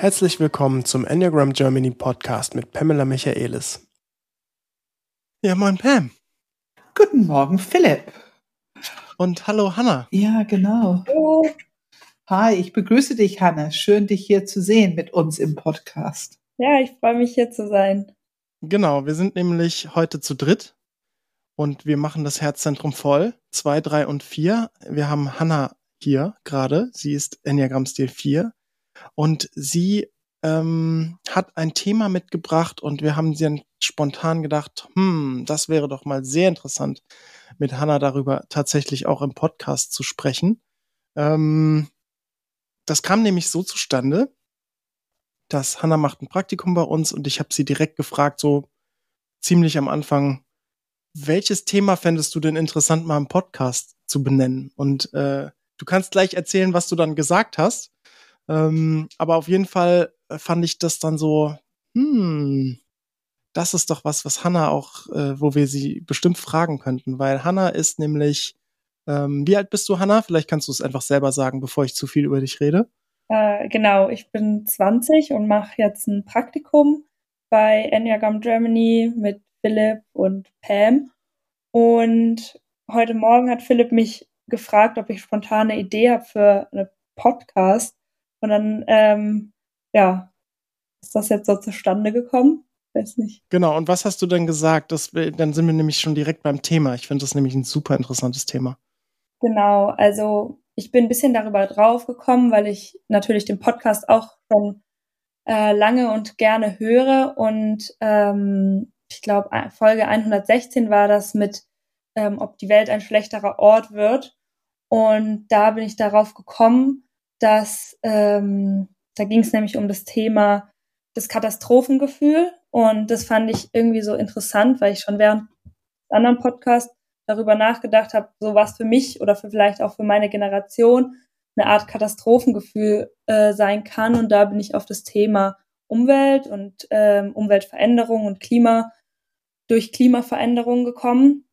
Herzlich willkommen zum Enneagram Germany Podcast mit Pamela Michaelis. Ja, moin Pam. Guten Morgen, Philipp. Und hallo Hanna. Ja, genau. Hallo. Hi, ich begrüße dich, Hanna. Schön, dich hier zu sehen mit uns im Podcast. Ja, ich freue mich hier zu sein. Genau, wir sind nämlich heute zu dritt und wir machen das Herzzentrum voll. Zwei, drei und vier. Wir haben Hanna hier gerade. Sie ist Enneagramm-Stil 4 und sie ähm, hat ein Thema mitgebracht und wir haben sie dann spontan gedacht, hm, das wäre doch mal sehr interessant, mit Hanna darüber tatsächlich auch im Podcast zu sprechen. Ähm, das kam nämlich so zustande, dass Hanna macht ein Praktikum bei uns und ich habe sie direkt gefragt, so ziemlich am Anfang, welches Thema fändest du denn interessant, mal im Podcast zu benennen? Und äh, du kannst gleich erzählen, was du dann gesagt hast. Ähm, aber auf jeden Fall äh, fand ich das dann so, hm, das ist doch was, was Hannah auch, äh, wo wir sie bestimmt fragen könnten, weil Hannah ist nämlich, ähm, wie alt bist du, Hannah? Vielleicht kannst du es einfach selber sagen, bevor ich zu viel über dich rede. Äh, genau, ich bin 20 und mache jetzt ein Praktikum bei Enneagram Germany mit Philipp und Pam. Und heute Morgen hat Philipp mich gefragt, ob ich spontan eine Idee habe für einen Podcast. Und dann, ähm, ja, ist das jetzt so zustande gekommen? Weiß nicht. Genau, und was hast du denn gesagt? Das, dann sind wir nämlich schon direkt beim Thema. Ich finde das nämlich ein super interessantes Thema. Genau, also ich bin ein bisschen darüber drauf gekommen, weil ich natürlich den Podcast auch schon äh, lange und gerne höre und ähm, ich glaube, Folge 116 war das mit, ähm, ob die Welt ein schlechterer Ort wird. Und da bin ich darauf gekommen, dass ähm, da ging es nämlich um das Thema das Katastrophengefühl. Und das fand ich irgendwie so interessant, weil ich schon während anderen Podcasts darüber nachgedacht habe, so was für mich oder für vielleicht auch für meine Generation eine Art Katastrophengefühl äh, sein kann. Und da bin ich auf das Thema Umwelt und ähm, Umweltveränderung und Klima durch Klimaveränderung gekommen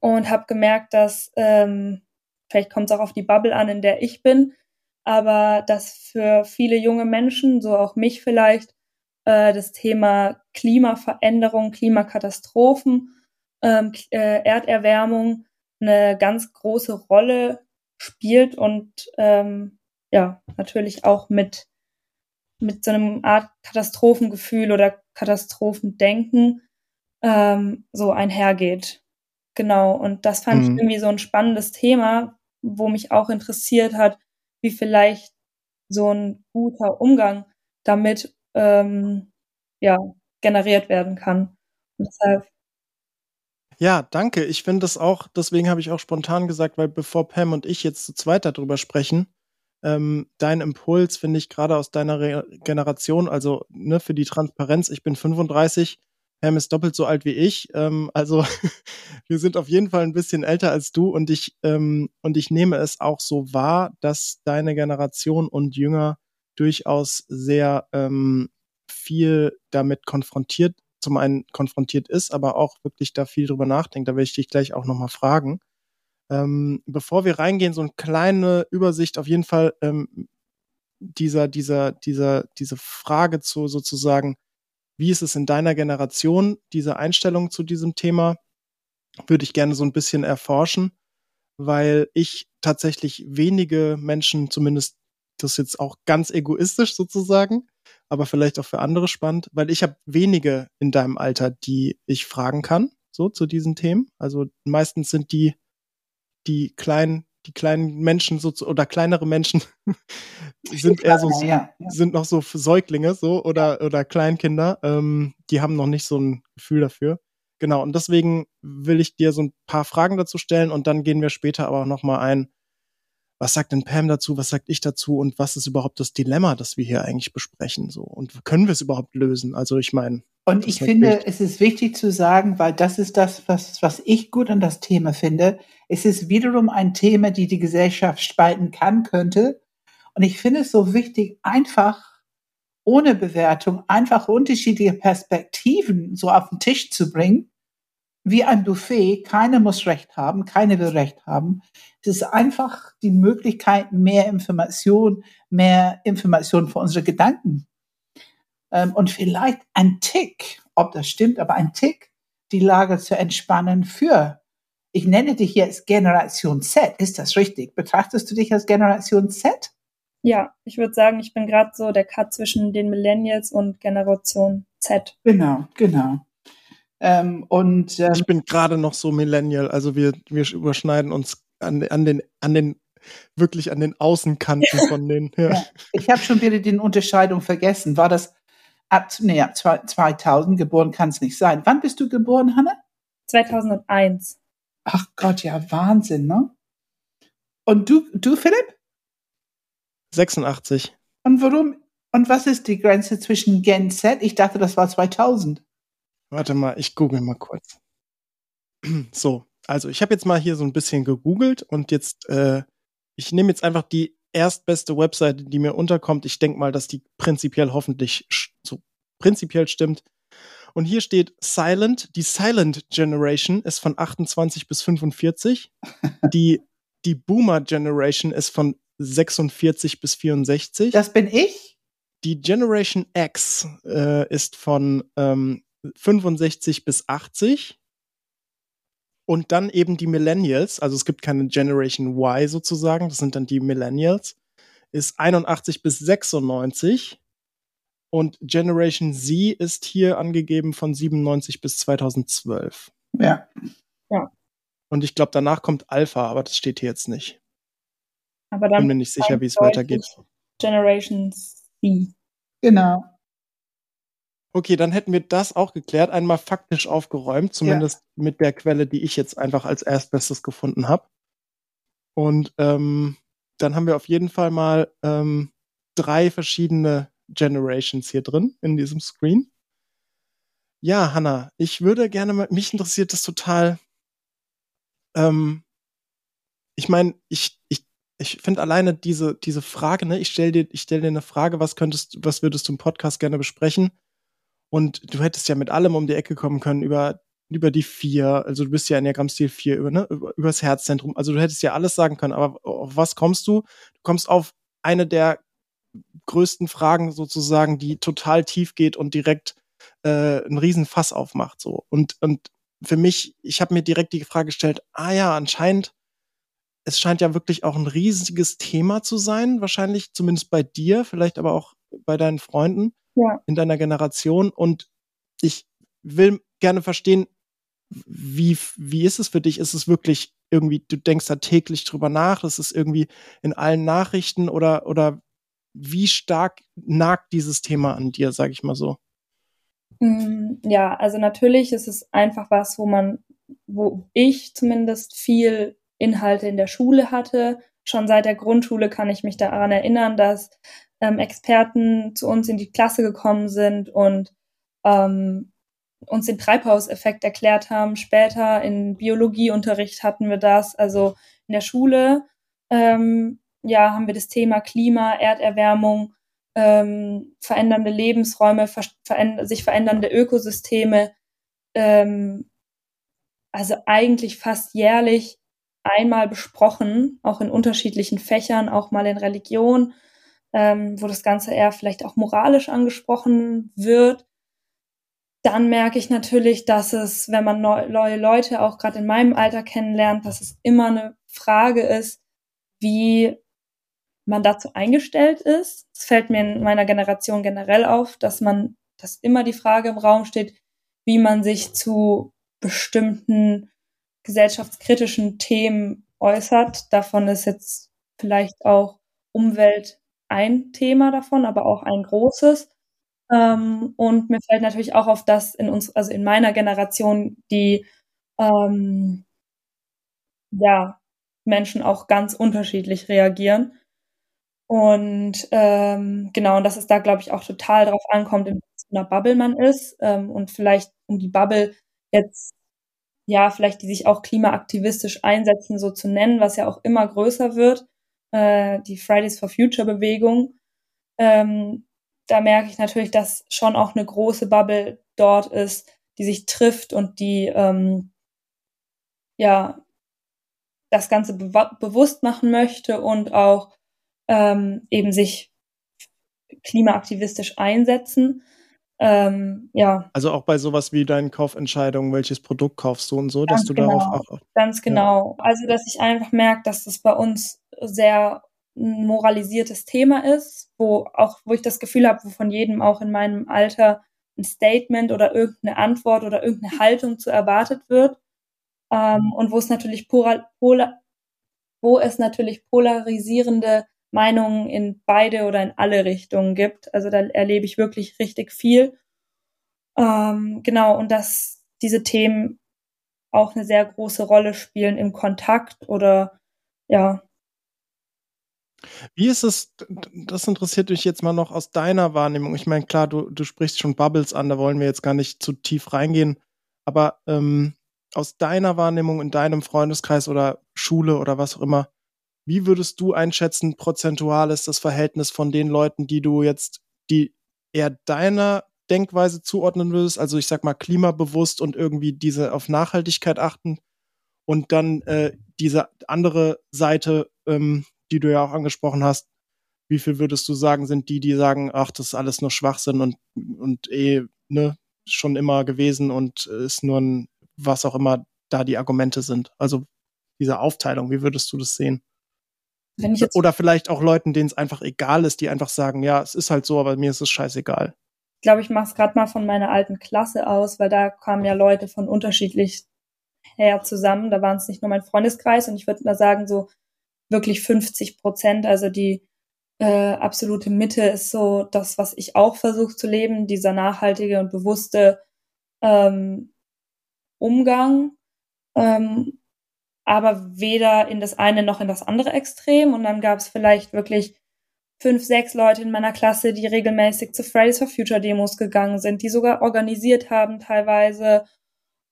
und habe gemerkt, dass ähm, vielleicht kommt es auch auf die Bubble an, in der ich bin, aber dass für viele junge Menschen, so auch mich vielleicht, äh, das Thema Klimaveränderung, Klimakatastrophen, ähm, äh, Erderwärmung eine ganz große Rolle spielt und ähm, ja, natürlich auch mit, mit so einem Art Katastrophengefühl oder Katastrophendenken ähm, so einhergeht. Genau, und das fand mhm. ich irgendwie so ein spannendes Thema, wo mich auch interessiert hat, wie vielleicht so ein guter Umgang damit ähm, ja, generiert werden kann. Und deshalb ja, danke. Ich finde das auch, deswegen habe ich auch spontan gesagt, weil bevor Pam und ich jetzt zu zweit darüber sprechen, ähm, dein Impuls finde ich gerade aus deiner Re Generation, also ne, für die Transparenz, ich bin 35, Pam ist doppelt so alt wie ich. Ähm, also wir sind auf jeden Fall ein bisschen älter als du und ich, ähm, und ich nehme es auch so wahr, dass deine Generation und Jünger durchaus sehr ähm, viel damit konfrontiert, zum einen konfrontiert ist, aber auch wirklich da viel drüber nachdenkt. Da werde ich dich gleich auch nochmal fragen. Ähm, bevor wir reingehen, so eine kleine Übersicht auf jeden Fall ähm, dieser, dieser, dieser, diese Frage zu sozusagen, wie ist es in deiner Generation, diese Einstellung zu diesem Thema? Würde ich gerne so ein bisschen erforschen, weil ich tatsächlich wenige Menschen, zumindest das jetzt auch ganz egoistisch sozusagen, aber vielleicht auch für andere spannend, weil ich habe wenige in deinem Alter, die ich fragen kann, so zu diesen Themen. Also meistens sind die die kleinen die kleinen Menschen so oder kleinere Menschen sind eher so ja, ja. sind noch so Säuglinge so oder oder Kleinkinder, ähm, die haben noch nicht so ein Gefühl dafür. Genau und deswegen will ich dir so ein paar Fragen dazu stellen und dann gehen wir später aber auch noch mal ein. Was sagt denn Pam dazu? Was sagt ich dazu? Und was ist überhaupt das Dilemma, das wir hier eigentlich besprechen? So und können wir es überhaupt lösen? Also ich meine. Und ich finde, wichtig. es ist wichtig zu sagen, weil das ist das, was, was ich gut an das Thema finde. Es ist wiederum ein Thema, die die Gesellschaft spalten kann, könnte. Und ich finde es so wichtig, einfach ohne Bewertung, einfach unterschiedliche Perspektiven so auf den Tisch zu bringen. Wie ein Buffet. Keiner muss Recht haben, keiner will Recht haben. Es ist einfach die Möglichkeit, mehr Information, mehr Information für unsere Gedanken ähm, und vielleicht ein Tick, ob das stimmt, aber ein Tick, die Lage zu entspannen für, ich nenne dich jetzt Generation Z, ist das richtig? Betrachtest du dich als Generation Z? Ja, ich würde sagen, ich bin gerade so der Cut zwischen den Millennials und Generation Z. Genau, genau. Ähm, und ähm, ich bin gerade noch so Millennial, also wir, wir überschneiden uns an, an den an den wirklich an den Außenkanten von den. Ja. ja. Ich habe schon wieder die Unterscheidung vergessen. War das ab, nee, ab 2000 geboren kann es nicht sein. Wann bist du geboren, Hanne? 2001. Ach Gott, ja, Wahnsinn, ne? Und du, du, Philipp? 86. Und warum, und was ist die Grenze zwischen Gen Z? Ich dachte, das war 2000. Warte mal, ich google mal kurz. So, also ich habe jetzt mal hier so ein bisschen gegoogelt und jetzt, äh, ich nehme jetzt einfach die erstbeste Webseite, die mir unterkommt. Ich denke mal, dass die prinzipiell hoffentlich so prinzipiell stimmt. Und hier steht Silent. Die Silent Generation ist von 28 bis 45. die, die Boomer Generation ist von 46 bis 64. Das bin ich. Die Generation X äh, ist von ähm, 65 bis 80. Und dann eben die Millennials, also es gibt keine Generation Y sozusagen, das sind dann die Millennials, ist 81 bis 96. Und Generation Z ist hier angegeben von 97 bis 2012. Ja. Ja. Und ich glaube, danach kommt Alpha, aber das steht hier jetzt nicht. Aber dann bin mir nicht sicher, wie es weitergeht. Generation C. Genau. Okay, dann hätten wir das auch geklärt, einmal faktisch aufgeräumt, zumindest ja. mit der Quelle, die ich jetzt einfach als erstbestes gefunden habe. Und ähm, dann haben wir auf jeden Fall mal ähm, drei verschiedene Generations hier drin in diesem Screen. Ja, Hanna, ich würde gerne mal, mich interessiert das total. Ähm, ich meine, ich, ich ich finde alleine diese, diese Frage, ne, ich stelle dir, ich stell dir eine Frage, was könntest, was würdest du im Podcast gerne besprechen? Und du hättest ja mit allem um die Ecke kommen können über, über die vier, also du bist ja in der Grammstil 4, über, ne, über, über das Herzzentrum. Also du hättest ja alles sagen können, aber auf was kommst du? Du kommst auf eine der größten Fragen sozusagen, die total tief geht und direkt äh, einen riesen Fass aufmacht. So. Und, und für mich, ich habe mir direkt die Frage gestellt, ah ja, anscheinend es scheint ja wirklich auch ein riesiges Thema zu sein, wahrscheinlich zumindest bei dir, vielleicht aber auch bei deinen Freunden ja. in deiner Generation. Und ich will gerne verstehen, wie, wie ist es für dich? Ist es wirklich irgendwie, du denkst da täglich drüber nach? Ist es irgendwie in allen Nachrichten oder, oder wie stark nagt dieses Thema an dir, sag ich mal so? Mm, ja, also natürlich ist es einfach was, wo man, wo ich zumindest viel Inhalte in der Schule hatte. Schon seit der Grundschule kann ich mich daran erinnern, dass ähm, Experten zu uns in die Klasse gekommen sind und ähm, uns den Treibhauseffekt erklärt haben. Später in Biologieunterricht hatten wir das. Also in der Schule ähm, ja, haben wir das Thema Klima, Erderwärmung, ähm, verändernde Lebensräume, ver veränder sich verändernde Ökosysteme. Ähm, also eigentlich fast jährlich einmal besprochen, auch in unterschiedlichen Fächern, auch mal in Religion, ähm, wo das Ganze eher vielleicht auch moralisch angesprochen wird. Dann merke ich natürlich, dass es, wenn man neue Leute auch gerade in meinem Alter kennenlernt, dass es immer eine Frage ist, wie man dazu eingestellt ist. Es fällt mir in meiner Generation generell auf, dass man, dass immer die Frage im Raum steht, wie man sich zu bestimmten gesellschaftskritischen Themen äußert. Davon ist jetzt vielleicht auch Umwelt ein Thema davon, aber auch ein großes. Ähm, und mir fällt natürlich auch auf, dass in uns, also in meiner Generation, die ähm, ja Menschen auch ganz unterschiedlich reagieren. Und ähm, genau, und dass es da, glaube ich, auch total drauf ankommt, in welcher Bubble man ist. Ähm, und vielleicht um die Bubble jetzt ja, vielleicht die sich auch klimaaktivistisch einsetzen, so zu nennen, was ja auch immer größer wird, äh, die Fridays for Future Bewegung. Ähm, da merke ich natürlich, dass schon auch eine große Bubble dort ist, die sich trifft und die ähm, ja das Ganze be bewusst machen möchte und auch ähm, eben sich klimaaktivistisch einsetzen. ähm, ja. Also auch bei sowas wie deinen Kaufentscheidungen, welches Produkt kaufst du und so, ganz dass du genau, darauf achtest. Ganz genau. Ja. Also, dass ich einfach merke, dass das bei uns sehr moralisiertes Thema ist, wo auch, wo ich das Gefühl habe, wo von jedem auch in meinem Alter ein Statement oder irgendeine Antwort oder irgendeine Haltung zu erwartet wird. Ähm, und wo es natürlich polar, polar, wo es natürlich polarisierende Meinungen in beide oder in alle Richtungen gibt. Also da erlebe ich wirklich richtig viel. Ähm, genau, und dass diese Themen auch eine sehr große Rolle spielen im Kontakt oder ja. Wie ist es, das interessiert mich jetzt mal noch aus deiner Wahrnehmung. Ich meine, klar, du, du sprichst schon Bubbles an, da wollen wir jetzt gar nicht zu tief reingehen. Aber ähm, aus deiner Wahrnehmung in deinem Freundeskreis oder Schule oder was auch immer, wie würdest du einschätzen, prozentual ist das Verhältnis von den Leuten, die du jetzt, die eher deiner Denkweise zuordnen würdest, also ich sag mal klimabewusst und irgendwie diese auf Nachhaltigkeit achten und dann äh, diese andere Seite, ähm, die du ja auch angesprochen hast, wie viel würdest du sagen, sind die, die sagen, ach, das ist alles nur Schwachsinn und, und eh, ne, schon immer gewesen und ist nur ein, was auch immer da die Argumente sind. Also diese Aufteilung, wie würdest du das sehen? Wenn ich jetzt Oder vielleicht auch Leuten, denen es einfach egal ist, die einfach sagen, ja, es ist halt so, aber mir ist es scheißegal. Ich glaube, ich mache es gerade mal von meiner alten Klasse aus, weil da kamen ja Leute von unterschiedlich her zusammen. Da waren es nicht nur mein Freundeskreis und ich würde mal sagen, so wirklich 50 Prozent, also die äh, absolute Mitte ist so das, was ich auch versuche zu leben, dieser nachhaltige und bewusste ähm, Umgang. Ähm, aber weder in das eine noch in das andere Extrem. Und dann gab es vielleicht wirklich fünf, sechs Leute in meiner Klasse, die regelmäßig zu Fridays for Future Demos gegangen sind, die sogar organisiert haben teilweise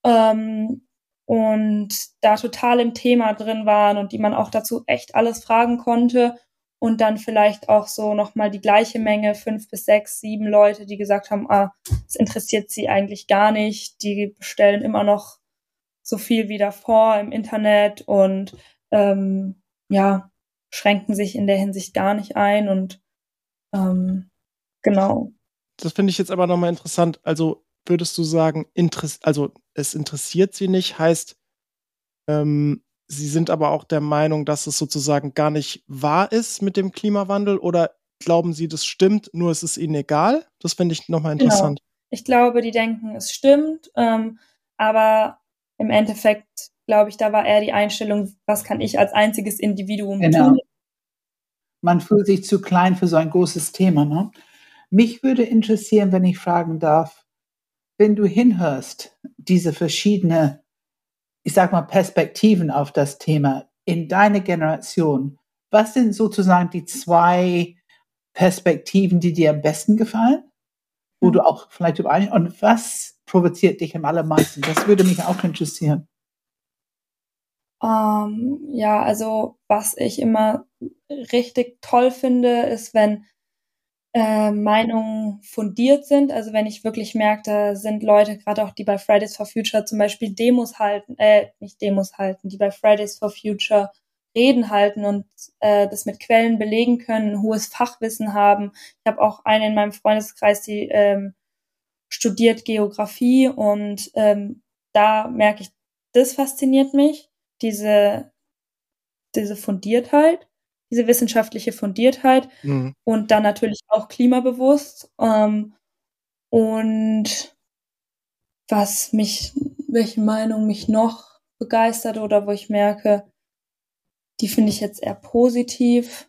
ähm, und da total im Thema drin waren und die man auch dazu echt alles fragen konnte. Und dann vielleicht auch so nochmal die gleiche Menge, fünf bis sechs, sieben Leute, die gesagt haben, ah, es interessiert sie eigentlich gar nicht, die bestellen immer noch so viel wie davor im Internet und ähm, ja, schränken sich in der Hinsicht gar nicht ein und ähm, genau. Das finde ich jetzt aber nochmal interessant. Also würdest du sagen, interess also es interessiert sie nicht, heißt, ähm, sie sind aber auch der Meinung, dass es sozusagen gar nicht wahr ist mit dem Klimawandel oder glauben sie, das stimmt, nur es ist ihnen egal? Das finde ich nochmal genau. interessant. Genau. Ich glaube, die denken, es stimmt, ähm, aber im Endeffekt, glaube ich, da war eher die Einstellung, was kann ich als einziges Individuum genau. tun? Man fühlt sich zu klein für so ein großes Thema. Ne? Mich würde interessieren, wenn ich fragen darf, wenn du hinhörst, diese verschiedenen, ich sag mal, Perspektiven auf das Thema in deiner Generation, was sind sozusagen die zwei Perspektiven, die dir am besten gefallen? Wo hm. du auch vielleicht übereinst? Und was provoziert dich am allermeisten? Das würde mich auch interessieren. Um, ähm, ja, also was ich immer richtig toll finde, ist, wenn äh, Meinungen fundiert sind. Also wenn ich wirklich merke, da sind Leute, gerade auch die bei Fridays for Future zum Beispiel Demos halten, äh, nicht Demos halten, die bei Fridays for Future Reden halten und äh, das mit Quellen belegen können, ein hohes Fachwissen haben. Ich habe auch eine in meinem Freundeskreis, die ähm, studiert Geografie und ähm, da merke ich, das fasziniert mich, diese, diese Fundiertheit, diese wissenschaftliche Fundiertheit mhm. und dann natürlich auch klimabewusst. Ähm, und was mich, welche Meinung mich noch begeistert oder wo ich merke, die finde ich jetzt eher positiv.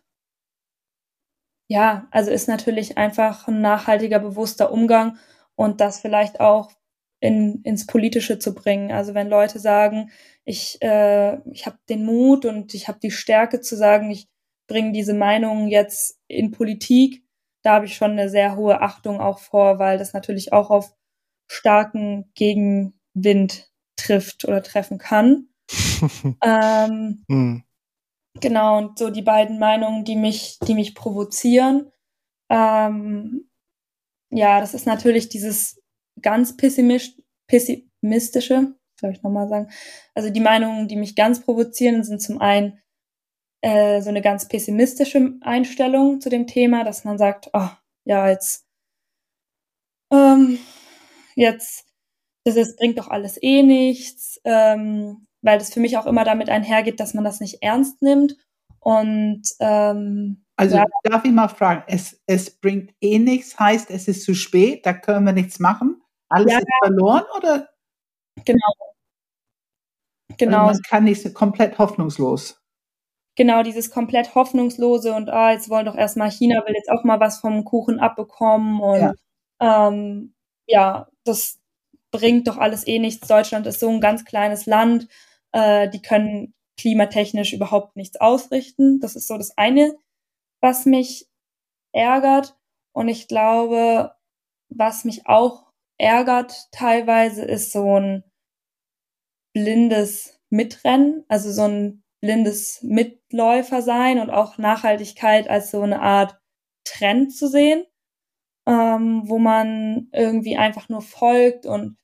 Ja, also ist natürlich einfach ein nachhaltiger, bewusster Umgang und das vielleicht auch in, ins Politische zu bringen. Also wenn Leute sagen, ich, äh, ich habe den Mut und ich habe die Stärke zu sagen, ich bringe diese Meinung jetzt in Politik, da habe ich schon eine sehr hohe Achtung auch vor, weil das natürlich auch auf starken Gegenwind trifft oder treffen kann. ähm, hm. Genau, und so die beiden Meinungen, die mich, die mich provozieren. Ähm, ja, das ist natürlich dieses ganz pessimistische, soll ich nochmal sagen. Also die Meinungen, die mich ganz provozieren, sind zum einen äh, so eine ganz pessimistische Einstellung zu dem Thema, dass man sagt, oh, ja, jetzt ähm, jetzt, das, das bringt doch alles eh nichts, ähm, weil das für mich auch immer damit einhergeht, dass man das nicht ernst nimmt. Und ähm, also ja. darf ich mal fragen, es, es bringt eh nichts, heißt es ist zu spät, da können wir nichts machen, alles ja, ist verloren oder? Genau. Genau. Also man kann nicht komplett hoffnungslos. Genau, dieses komplett hoffnungslose und ah, jetzt wollen doch erstmal China will jetzt auch mal was vom Kuchen abbekommen und ja, ähm, ja das bringt doch alles eh nichts. Deutschland ist so ein ganz kleines Land, äh, die können klimatechnisch überhaupt nichts ausrichten. Das ist so das eine, was mich ärgert. Und ich glaube, was mich auch ärgert teilweise, ist so ein blindes Mitrennen, also so ein blindes Mitläufer sein und auch Nachhaltigkeit als so eine Art Trend zu sehen, ähm, wo man irgendwie einfach nur folgt und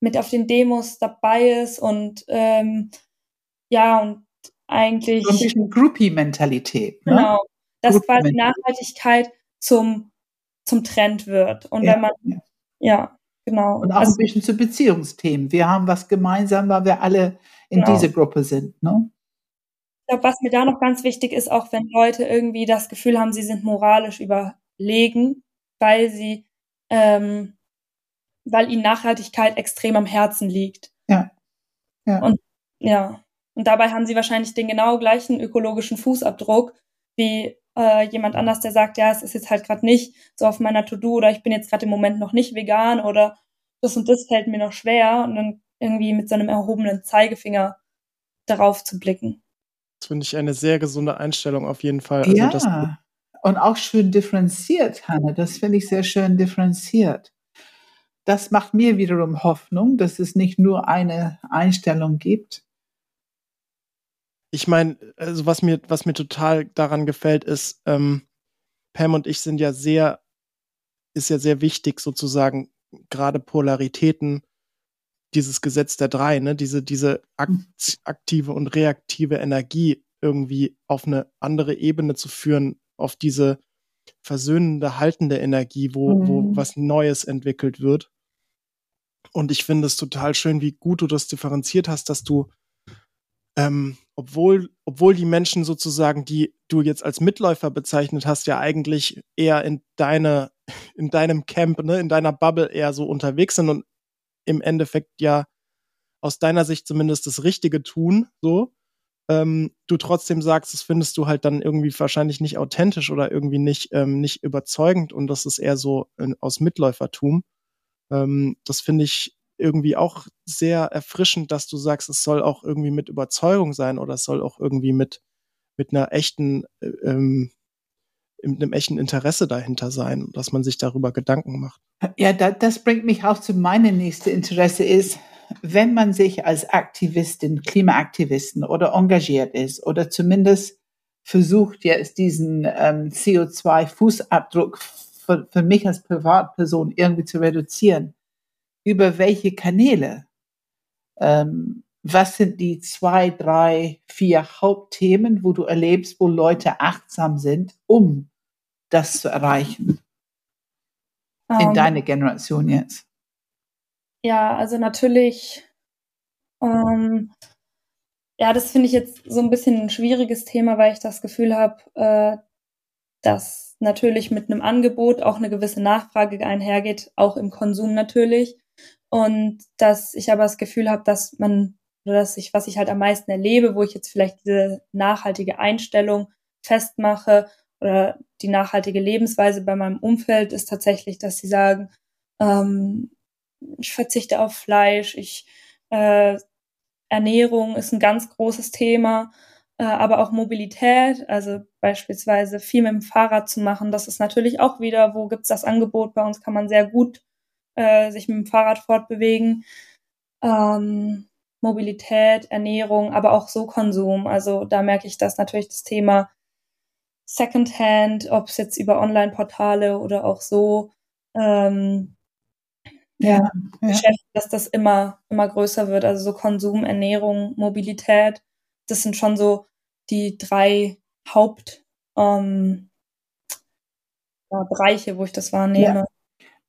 mit auf den Demos dabei ist und ähm, ja und eigentlich so ein bisschen Groupie-Mentalität. Ne? Genau, dass quasi Nachhaltigkeit zum zum Trend wird und ja, wenn man ja. ja Genau. Und auch also, ein bisschen zu Beziehungsthemen. Wir haben was gemeinsam, weil wir alle in genau. diese Gruppe sind. Ne? Ich glaube, was mir da noch ganz wichtig ist, auch wenn Leute irgendwie das Gefühl haben, sie sind moralisch überlegen, weil sie, ähm, weil ihnen Nachhaltigkeit extrem am Herzen liegt. Ja. ja. Und ja. Und dabei haben sie wahrscheinlich den genau gleichen ökologischen Fußabdruck wie äh, jemand anders, der sagt, ja, es ist jetzt halt gerade nicht so auf meiner To-Do oder ich bin jetzt gerade im Moment noch nicht vegan oder das und das fällt mir noch schwer und dann irgendwie mit so einem erhobenen Zeigefinger darauf zu blicken. Das finde ich eine sehr gesunde Einstellung auf jeden Fall. Also ja, und auch schön differenziert, Hanne. Das finde ich sehr schön differenziert. Das macht mir wiederum Hoffnung, dass es nicht nur eine Einstellung gibt, ich meine, also was mir, was mir total daran gefällt, ist, ähm, Pam und ich sind ja sehr, ist ja sehr wichtig, sozusagen, gerade Polaritäten, dieses Gesetz der drei, ne, diese, diese aktive und reaktive Energie irgendwie auf eine andere Ebene zu führen, auf diese versöhnende, haltende Energie, wo, mhm. wo was Neues entwickelt wird. Und ich finde es total schön, wie gut du das differenziert hast, dass du ähm, obwohl, obwohl die Menschen sozusagen, die du jetzt als Mitläufer bezeichnet hast, ja eigentlich eher in deine, in deinem Camp, ne, in deiner Bubble eher so unterwegs sind und im Endeffekt ja aus deiner Sicht zumindest das Richtige tun, so, ähm, du trotzdem sagst, das findest du halt dann irgendwie wahrscheinlich nicht authentisch oder irgendwie nicht, ähm, nicht überzeugend und das ist eher so äh, aus Mitläufertum. Ähm, das finde ich irgendwie auch sehr erfrischend, dass du sagst, es soll auch irgendwie mit Überzeugung sein oder es soll auch irgendwie mit, mit einer echten, äh, ähm, mit einem echten Interesse dahinter sein, dass man sich darüber Gedanken macht. Ja, da, das bringt mich auch zu meinem nächsten Interesse ist, wenn man sich als Aktivistin, Klimaaktivistin oder engagiert ist oder zumindest versucht jetzt diesen ähm, CO2-Fußabdruck für, für mich als Privatperson irgendwie zu reduzieren, über welche Kanäle. Ähm, was sind die zwei, drei, vier Hauptthemen, wo du erlebst, wo Leute achtsam sind, um das zu erreichen? In ähm. deiner Generation jetzt. Ja, also natürlich, ähm, ja, das finde ich jetzt so ein bisschen ein schwieriges Thema, weil ich das Gefühl habe, äh, dass natürlich mit einem Angebot auch eine gewisse Nachfrage einhergeht, auch im Konsum natürlich. Und dass ich aber das Gefühl habe, dass man, oder dass ich, was ich halt am meisten erlebe, wo ich jetzt vielleicht diese nachhaltige Einstellung festmache oder die nachhaltige Lebensweise bei meinem Umfeld ist tatsächlich, dass sie sagen, ähm, ich verzichte auf Fleisch, ich äh, Ernährung ist ein ganz großes Thema, äh, aber auch Mobilität, also beispielsweise viel mit dem Fahrrad zu machen, das ist natürlich auch wieder, wo gibt's das Angebot? Bei uns kann man sehr gut äh, sich mit dem Fahrrad fortbewegen. Ähm, Mobilität, Ernährung, aber auch so Konsum. Also da merke ich, dass natürlich das Thema Secondhand, ob es jetzt über Online-Portale oder auch so, ähm, ja, ja. dass das immer, immer größer wird. Also so Konsum, Ernährung, Mobilität, das sind schon so die drei Hauptbereiche, ähm, ja, wo ich das wahrnehme.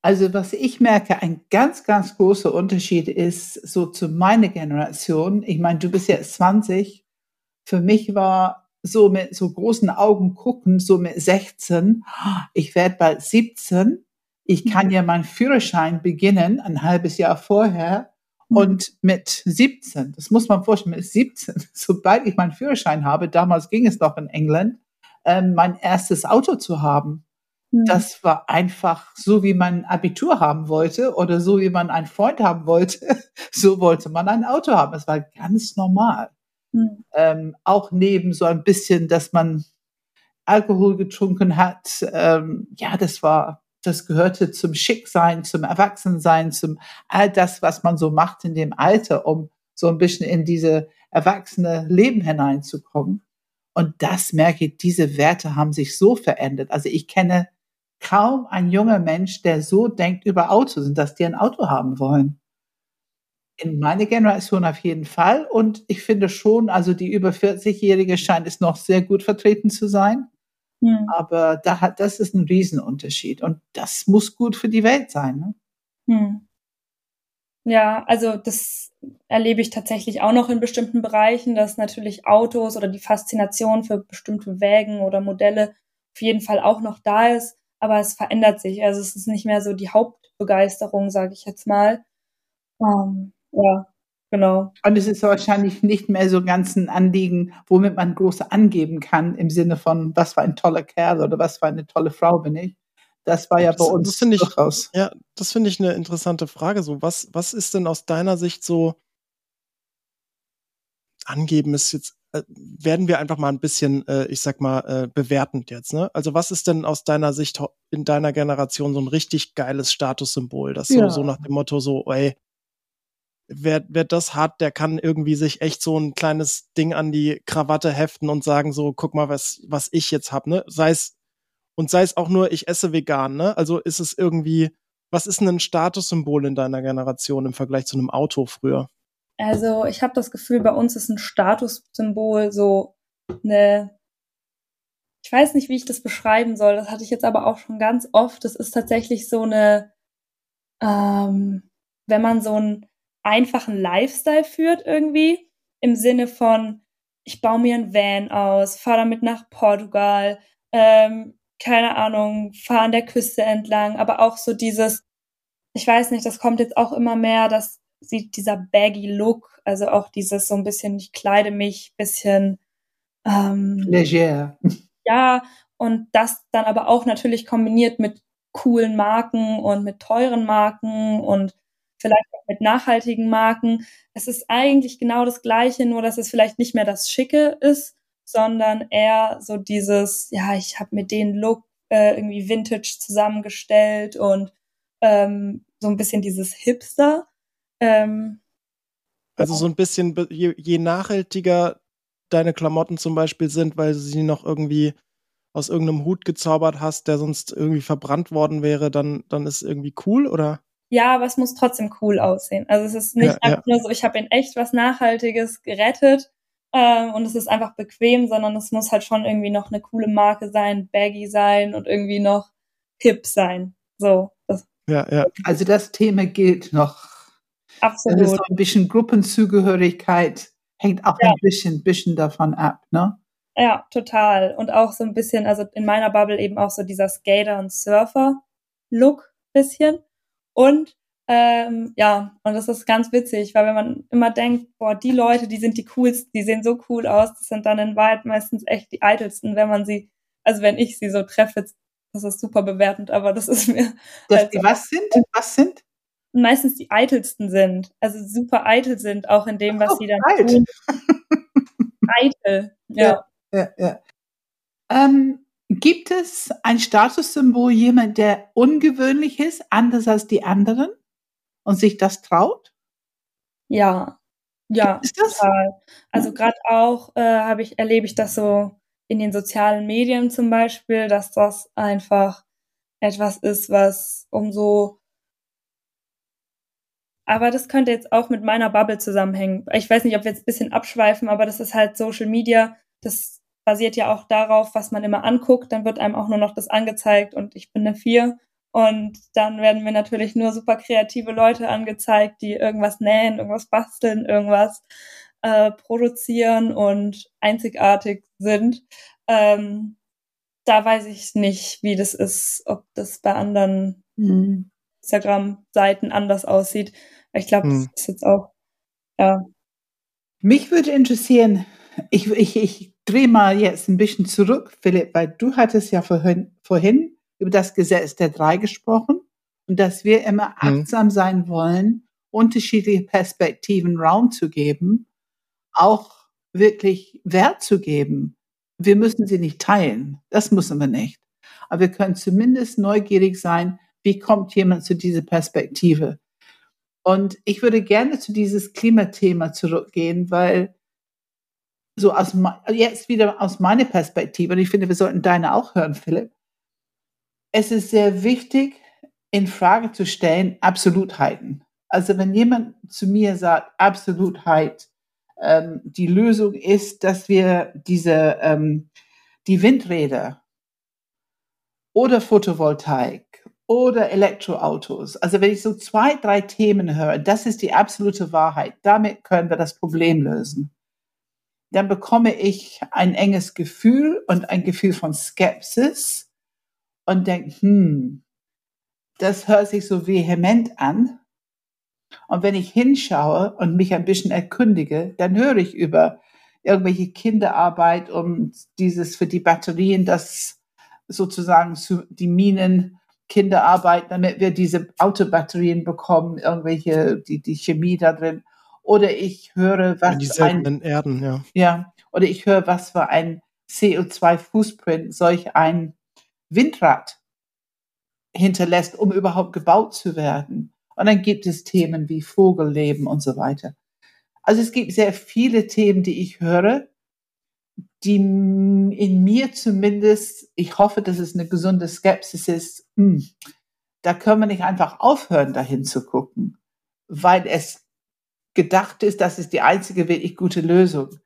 Also was ich merke, ein ganz, ganz großer Unterschied ist so zu meiner Generation. Ich meine, du bist jetzt 20. Für mich war so mit so großen Augen gucken, so mit 16, ich werde bald 17. Ich kann mhm. ja meinen Führerschein beginnen, ein halbes Jahr vorher. Mhm. Und mit 17, das muss man vorstellen, mit 17, sobald ich meinen Führerschein habe, damals ging es noch in England, ähm, mein erstes Auto zu haben. Mhm. Das war einfach so, wie man Abitur haben wollte oder so, wie man einen Freund haben wollte. So wollte man ein Auto haben. Es war ganz normal. Mhm. Ähm, auch neben so ein bisschen, dass man Alkohol getrunken hat. Ähm, ja, das war, das gehörte zum Schicksein, zum Erwachsensein, zum all das, was man so macht in dem Alter, um so ein bisschen in diese erwachsene Leben hineinzukommen. Und das merke ich, diese Werte haben sich so verändert. Also ich kenne kaum ein junger Mensch, der so denkt über Autos und dass die ein Auto haben wollen. In meiner Generation auf jeden Fall. Und ich finde schon, also die über 40-Jährige scheint es noch sehr gut vertreten zu sein. Hm. Aber da hat, das ist ein Riesenunterschied. Und das muss gut für die Welt sein. Ne? Hm. Ja, also das erlebe ich tatsächlich auch noch in bestimmten Bereichen, dass natürlich Autos oder die Faszination für bestimmte Wägen oder Modelle auf jeden Fall auch noch da ist aber es verändert sich. Also es ist nicht mehr so die Hauptbegeisterung, sage ich jetzt mal. Ähm, ja, genau. Und es ist wahrscheinlich nicht mehr so ganz ein Anliegen, womit man groß angeben kann, im Sinne von, was für ein toller Kerl oder was für eine tolle Frau bin ich. Das war ja das, bei uns das finde ich, durchaus. Ja, das finde ich eine interessante Frage. So, was, was ist denn aus deiner Sicht so angeben ist jetzt äh, werden wir einfach mal ein bisschen, äh, ich sag mal, äh, bewertend jetzt. Ne? Also was ist denn aus deiner Sicht in deiner Generation so ein richtig geiles Statussymbol, das ja. so, so nach dem Motto so, ey, wer, wer das hat, der kann irgendwie sich echt so ein kleines Ding an die Krawatte heften und sagen so, guck mal, was, was ich jetzt hab, ne? Sei es, und sei es auch nur, ich esse vegan, ne? Also ist es irgendwie, was ist denn ein Statussymbol in deiner Generation im Vergleich zu einem Auto früher? Also ich habe das Gefühl, bei uns ist ein Statussymbol so eine, ich weiß nicht, wie ich das beschreiben soll, das hatte ich jetzt aber auch schon ganz oft. Das ist tatsächlich so eine, ähm, wenn man so einen einfachen Lifestyle führt irgendwie, im Sinne von, ich baue mir ein Van aus, fahre damit nach Portugal, ähm, keine Ahnung, fahre an der Küste entlang, aber auch so dieses, ich weiß nicht, das kommt jetzt auch immer mehr, dass sieht dieser baggy Look, also auch dieses so ein bisschen, ich kleide mich, bisschen ähm, leger. Ja, und das dann aber auch natürlich kombiniert mit coolen Marken und mit teuren Marken und vielleicht auch mit nachhaltigen Marken. Es ist eigentlich genau das Gleiche, nur dass es vielleicht nicht mehr das Schicke ist, sondern eher so dieses, ja, ich habe mir den Look äh, irgendwie Vintage zusammengestellt und ähm, so ein bisschen dieses Hipster. Ähm, also so ein bisschen, je, je nachhaltiger deine Klamotten zum Beispiel sind, weil du sie noch irgendwie aus irgendeinem Hut gezaubert hast, der sonst irgendwie verbrannt worden wäre, dann, dann ist irgendwie cool, oder? Ja, aber es muss trotzdem cool aussehen. Also es ist nicht ja, einfach ja. nur so, ich habe in echt was Nachhaltiges gerettet ähm, und es ist einfach bequem, sondern es muss halt schon irgendwie noch eine coole Marke sein, baggy sein und irgendwie noch hip sein. So. Das. Ja, ja. Also das Thema gilt noch Absolut. So ein bisschen Gruppenzugehörigkeit hängt auch ja. ein bisschen, bisschen davon ab, ne? Ja, total. Und auch so ein bisschen, also in meiner Bubble eben auch so dieser Skater- und Surfer-Look bisschen. Und ähm, ja, und das ist ganz witzig, weil wenn man immer denkt, boah, die Leute, die sind die coolsten, die sehen so cool aus, das sind dann in Wahrheit meistens echt die eitelsten, wenn man sie, also wenn ich sie so treffe, das ist super bewertend, aber das ist mir. Das, halt was sind? Was sind? meistens die eitelsten sind, also super eitel sind, auch in dem, was oh, sie dann alt. tun. eitel, ja. ja, ja, ja. Ähm, gibt es ein Statussymbol, jemand, der ungewöhnlich ist, anders als die anderen und sich das traut? Ja, ja, ist das? total. Also gerade auch äh, habe ich erlebe ich das so in den sozialen Medien zum Beispiel, dass das einfach etwas ist, was umso aber das könnte jetzt auch mit meiner Bubble zusammenhängen. Ich weiß nicht, ob wir jetzt ein bisschen abschweifen, aber das ist halt Social Media. Das basiert ja auch darauf, was man immer anguckt. Dann wird einem auch nur noch das angezeigt und ich bin eine Vier. Und dann werden mir natürlich nur super kreative Leute angezeigt, die irgendwas nähen, irgendwas basteln, irgendwas äh, produzieren und einzigartig sind. Ähm, da weiß ich nicht, wie das ist, ob das bei anderen mhm. Instagram-Seiten anders aussieht. Ich glaube, mhm. das ist jetzt auch, ja. Mich würde interessieren, ich, ich, ich drehe mal jetzt ein bisschen zurück, Philipp, weil du hattest ja vorhin, vorhin über das Gesetz der Drei gesprochen und dass wir immer mhm. achtsam sein wollen, unterschiedliche Perspektiven Raum zu geben, auch wirklich Wert zu geben. Wir müssen sie nicht teilen, das müssen wir nicht. Aber wir können zumindest neugierig sein, wie kommt jemand zu dieser Perspektive. Und ich würde gerne zu dieses Klimathema zurückgehen, weil so aus jetzt wieder aus meiner Perspektive, und ich finde, wir sollten deine auch hören, Philipp. Es ist sehr wichtig, in Frage zu stellen, Absolutheiten. Also wenn jemand zu mir sagt, Absolutheit, ähm, die Lösung ist, dass wir diese, ähm, die Windräder oder Photovoltaik oder Elektroautos, also wenn ich so zwei, drei Themen höre, das ist die absolute Wahrheit, damit können wir das Problem lösen, dann bekomme ich ein enges Gefühl und ein Gefühl von Skepsis und denkt, hm, das hört sich so vehement an. Und wenn ich hinschaue und mich ein bisschen erkundige, dann höre ich über irgendwelche Kinderarbeit um dieses für die Batterien, das sozusagen zu, die Minen Kinderarbeit, damit wir diese Autobatterien bekommen, irgendwelche, die, die Chemie da drin. Oder ich höre, was seltenen ein, Erden, ja. Ja. Oder ich höre, was für ein CO2-Fußprint solch ein Windrad hinterlässt, um überhaupt gebaut zu werden. Und dann gibt es Themen wie Vogelleben und so weiter. Also es gibt sehr viele Themen, die ich höre, die in mir zumindest, ich hoffe, dass es eine gesunde Skepsis ist, mh, hm, da können wir nicht einfach aufhören, dahin zu gucken, weil es gedacht ist, das ist die einzige wirklich gute Lösung.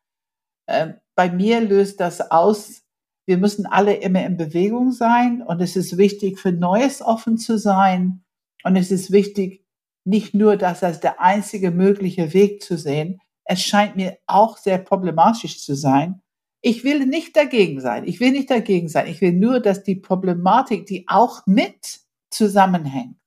Äh, bei mir löst das aus, wir müssen alle immer in Bewegung sein und es ist wichtig, für Neues offen zu sein. Und es ist wichtig, nicht nur das als der einzige mögliche Weg zu sehen. Es scheint mir auch sehr problematisch zu sein. Ich will nicht dagegen sein. Ich will nicht dagegen sein. Ich will nur, dass die Problematik, die auch mit zusammenhängt,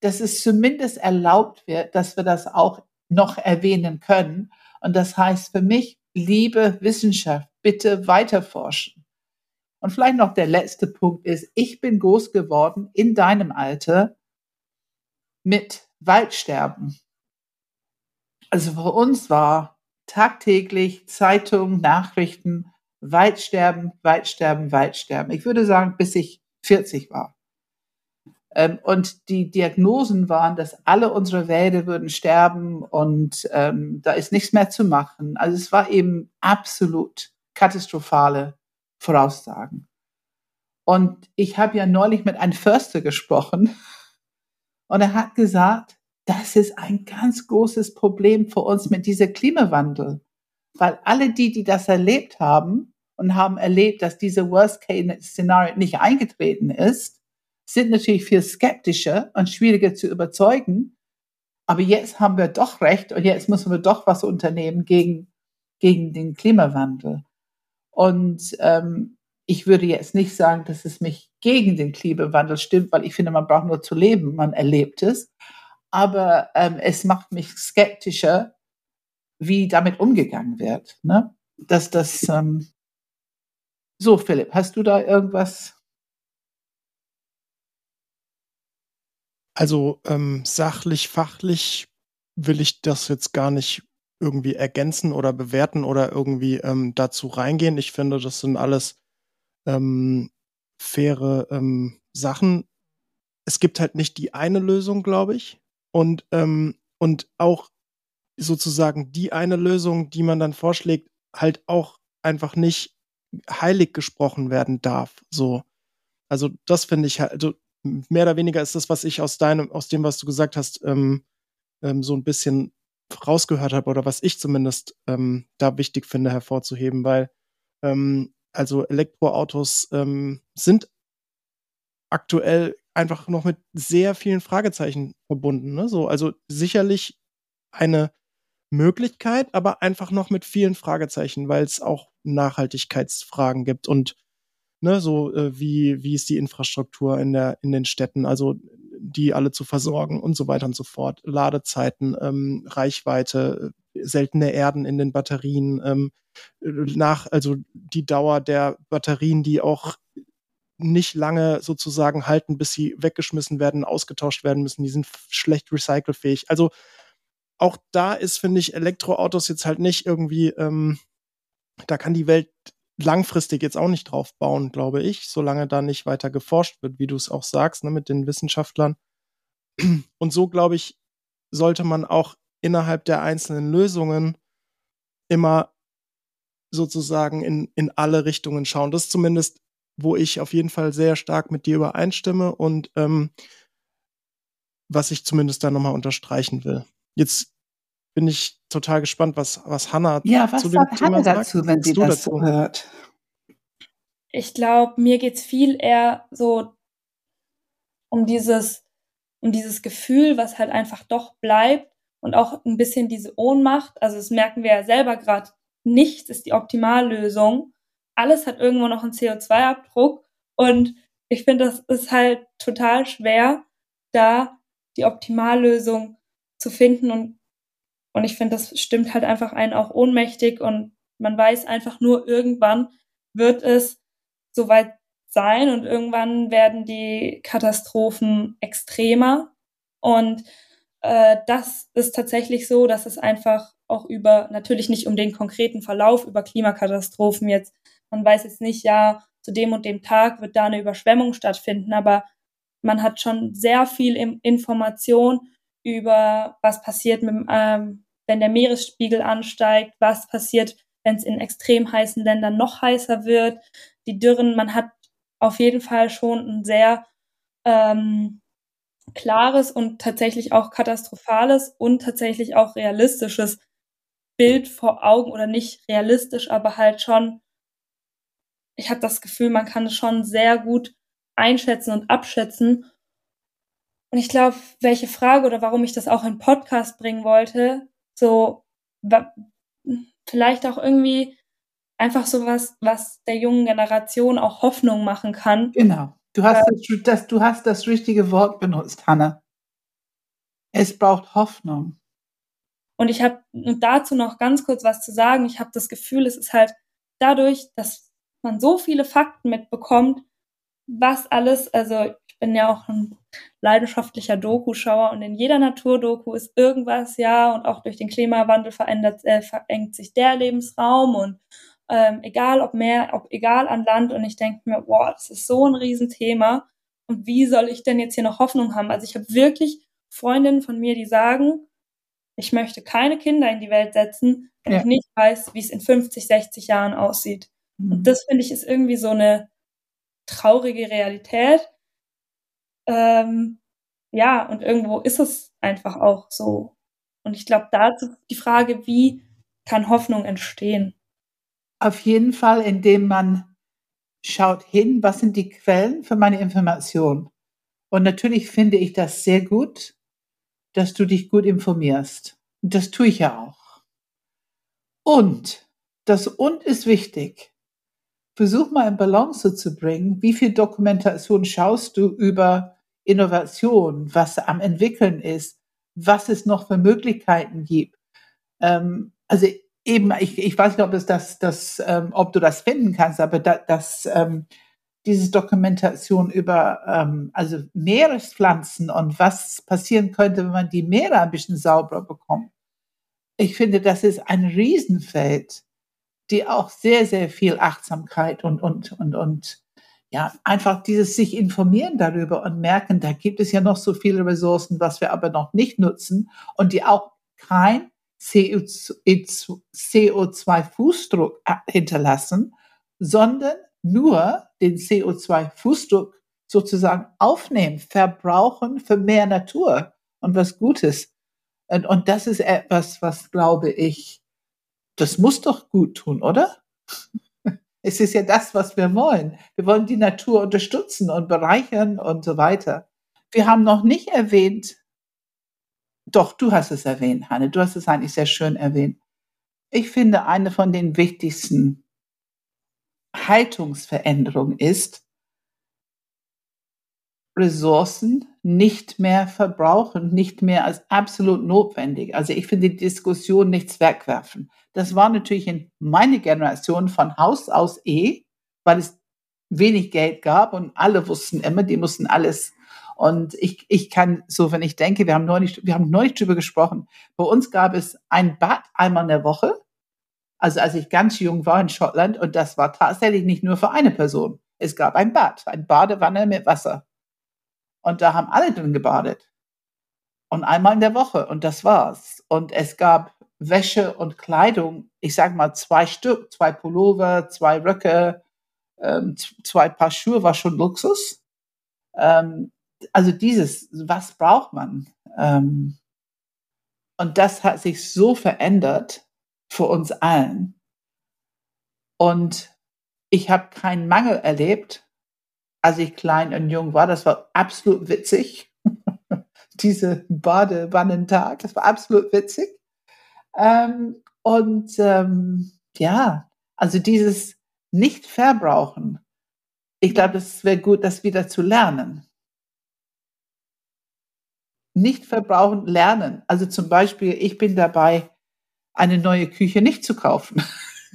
dass es zumindest erlaubt wird, dass wir das auch noch erwähnen können. Und das heißt für mich, liebe Wissenschaft, bitte weiterforschen. Und vielleicht noch der letzte Punkt ist, ich bin groß geworden in deinem Alter mit Waldsterben. Also für uns war tagtäglich Zeitung, Nachrichten, Waldsterben, Waldsterben, Waldsterben. Ich würde sagen, bis ich 40 war. Ähm, und die Diagnosen waren, dass alle unsere Wälder würden sterben und ähm, da ist nichts mehr zu machen. Also es war eben absolut katastrophale Voraussagen. Und ich habe ja neulich mit einem Förster gesprochen und er hat gesagt, das ist ein ganz großes Problem für uns mit diesem Klimawandel. Weil alle die, die das erlebt haben und haben erlebt, dass diese Worst-Case-Szenario nicht eingetreten ist, sind natürlich viel skeptischer und schwieriger zu überzeugen. Aber jetzt haben wir doch recht und jetzt müssen wir doch was unternehmen gegen, gegen den Klimawandel. Und ähm, ich würde jetzt nicht sagen, dass es mich gegen den Klimawandel stimmt, weil ich finde, man braucht nur zu leben, man erlebt es. Aber ähm, es macht mich skeptischer, wie damit umgegangen wird. Ne? Dass das ähm so, Philipp, hast du da irgendwas? Also ähm, sachlich, fachlich will ich das jetzt gar nicht irgendwie ergänzen oder bewerten oder irgendwie ähm, dazu reingehen. Ich finde, das sind alles ähm, faire ähm, Sachen. Es gibt halt nicht die eine Lösung, glaube ich. Und, ähm, und auch sozusagen die eine Lösung, die man dann vorschlägt, halt auch einfach nicht heilig gesprochen werden darf. So. Also das finde ich halt, also mehr oder weniger ist das, was ich aus deinem, aus dem, was du gesagt hast, ähm, ähm, so ein bisschen rausgehört habe oder was ich zumindest ähm, da wichtig finde hervorzuheben, weil ähm, also Elektroautos ähm, sind aktuell einfach noch mit sehr vielen Fragezeichen verbunden. Ne? So, also sicherlich eine Möglichkeit, aber einfach noch mit vielen Fragezeichen, weil es auch Nachhaltigkeitsfragen gibt und ne, so äh, wie, wie ist die Infrastruktur in, der, in den Städten, also die alle zu versorgen und so weiter und so fort. Ladezeiten, ähm, Reichweite, seltene Erden in den Batterien, ähm, nach, also die Dauer der Batterien, die auch nicht lange sozusagen halten, bis sie weggeschmissen werden, ausgetauscht werden müssen. Die sind schlecht recycelfähig. Also auch da ist, finde ich, Elektroautos jetzt halt nicht irgendwie, ähm, da kann die Welt langfristig jetzt auch nicht drauf bauen, glaube ich, solange da nicht weiter geforscht wird, wie du es auch sagst, ne, mit den Wissenschaftlern. Und so, glaube ich, sollte man auch innerhalb der einzelnen Lösungen immer sozusagen in, in alle Richtungen schauen. Das ist zumindest, wo ich auf jeden Fall sehr stark mit dir übereinstimme und ähm, was ich zumindest da nochmal unterstreichen will. Jetzt bin ich total gespannt, was, was Hannah ja, was zu dem sagt Thema Hannah dazu, sagt. wenn sie das dazu? hört? Ich glaube, mir geht's viel eher so um dieses, um dieses Gefühl, was halt einfach doch bleibt und auch ein bisschen diese Ohnmacht. Also das merken wir ja selber gerade. Nichts ist die Optimallösung. Alles hat irgendwo noch einen CO2-Abdruck und ich finde, das ist halt total schwer, da die Optimallösung zu finden und und ich finde, das stimmt halt einfach einen auch ohnmächtig und man weiß einfach nur, irgendwann wird es soweit sein und irgendwann werden die Katastrophen extremer. Und äh, das ist tatsächlich so, dass es einfach auch über, natürlich nicht um den konkreten Verlauf, über Klimakatastrophen jetzt, man weiß jetzt nicht, ja, zu dem und dem Tag wird da eine Überschwemmung stattfinden, aber man hat schon sehr viel Information über was passiert mit, ähm, wenn der Meeresspiegel ansteigt, was passiert, wenn es in extrem heißen Ländern noch heißer wird, die Dürren, man hat auf jeden Fall schon ein sehr ähm, klares und tatsächlich auch katastrophales und tatsächlich auch realistisches Bild vor Augen oder nicht realistisch, aber halt schon, ich habe das Gefühl, man kann es schon sehr gut einschätzen und abschätzen und ich glaube, welche Frage oder warum ich das auch in Podcast bringen wollte, so vielleicht auch irgendwie einfach sowas, was der jungen Generation auch Hoffnung machen kann. Genau. Du hast, äh, das, du hast das richtige Wort benutzt, Hanna. Es braucht Hoffnung. Und ich habe dazu noch ganz kurz was zu sagen. Ich habe das Gefühl, es ist halt dadurch, dass man so viele Fakten mitbekommt, was alles, also bin ja auch ein leidenschaftlicher Doku-Schauer und in jeder Naturdoku ist irgendwas, ja, und auch durch den Klimawandel verändert, äh, verengt sich der Lebensraum und ähm, egal ob Meer, ob egal an Land und ich denke mir, boah, das ist so ein Riesenthema und wie soll ich denn jetzt hier noch Hoffnung haben? Also ich habe wirklich Freundinnen von mir, die sagen, ich möchte keine Kinder in die Welt setzen, wenn ja. ich nicht weiß, wie es in 50, 60 Jahren aussieht. Mhm. Und das finde ich ist irgendwie so eine traurige Realität, ähm, ja, und irgendwo ist es einfach auch so. Und ich glaube, dazu die Frage, wie kann Hoffnung entstehen? Auf jeden Fall, indem man schaut hin, was sind die Quellen für meine Information. Und natürlich finde ich das sehr gut, dass du dich gut informierst. Und das tue ich ja auch. Und das Und ist wichtig. Versuch mal in Balance zu bringen, wie viel Dokumentation schaust du über Innovation, was am entwickeln ist, was es noch für Möglichkeiten gibt. Ähm, also eben, ich, ich weiß nicht, ob es das, das ähm, ob du das finden kannst, aber da, das, ähm, diese Dokumentation über ähm, also Meerespflanzen und was passieren könnte, wenn man die Meere ein bisschen sauberer bekommt. Ich finde, das ist ein Riesenfeld, die auch sehr, sehr viel Achtsamkeit und, und, und, und ja, einfach dieses sich informieren darüber und merken, da gibt es ja noch so viele Ressourcen, was wir aber noch nicht nutzen und die auch kein CO2-Fußdruck hinterlassen, sondern nur den CO2-Fußdruck sozusagen aufnehmen, verbrauchen für mehr Natur und was Gutes. Und, und das ist etwas, was glaube ich, das muss doch gut tun, oder? Es ist ja das, was wir wollen. Wir wollen die Natur unterstützen und bereichern und so weiter. wir haben noch nicht erwähnt, doch, du hast es erwähnt, Hanne, du hast es eigentlich sehr schön erwähnt. Ich finde, eine von den wichtigsten Haltungsveränderungen ist, Ressourcen nicht mehr verbrauchen, nicht mehr als absolut notwendig. Also ich finde die Diskussion nichts wegwerfen. Das war natürlich in meiner Generation von Haus aus eh, weil es wenig Geld gab und alle wussten immer, die mussten alles. Und ich, ich kann so, wenn ich denke, wir haben neulich, wir haben neulich drüber gesprochen. Bei uns gab es ein Bad einmal in der Woche. Also als ich ganz jung war in Schottland und das war tatsächlich nicht nur für eine Person. Es gab ein Bad, ein Badewanne mit Wasser. Und da haben alle drin gebadet. Und einmal in der Woche. Und das war's. Und es gab Wäsche und Kleidung, ich sag mal zwei Stück, zwei Pullover, zwei Röcke, ähm, zwei Paar Schuhe war schon Luxus. Ähm, also dieses, was braucht man? Ähm, und das hat sich so verändert für uns allen. Und ich habe keinen Mangel erlebt, als ich klein und jung war. Das war absolut witzig. Diese Badewannentag, das war absolut witzig. Ähm, und ähm, ja, also dieses Nicht-Verbrauchen. Ich glaube, es wäre gut, das wieder zu lernen. Nicht verbrauchen, lernen. Also zum Beispiel, ich bin dabei, eine neue Küche nicht zu kaufen.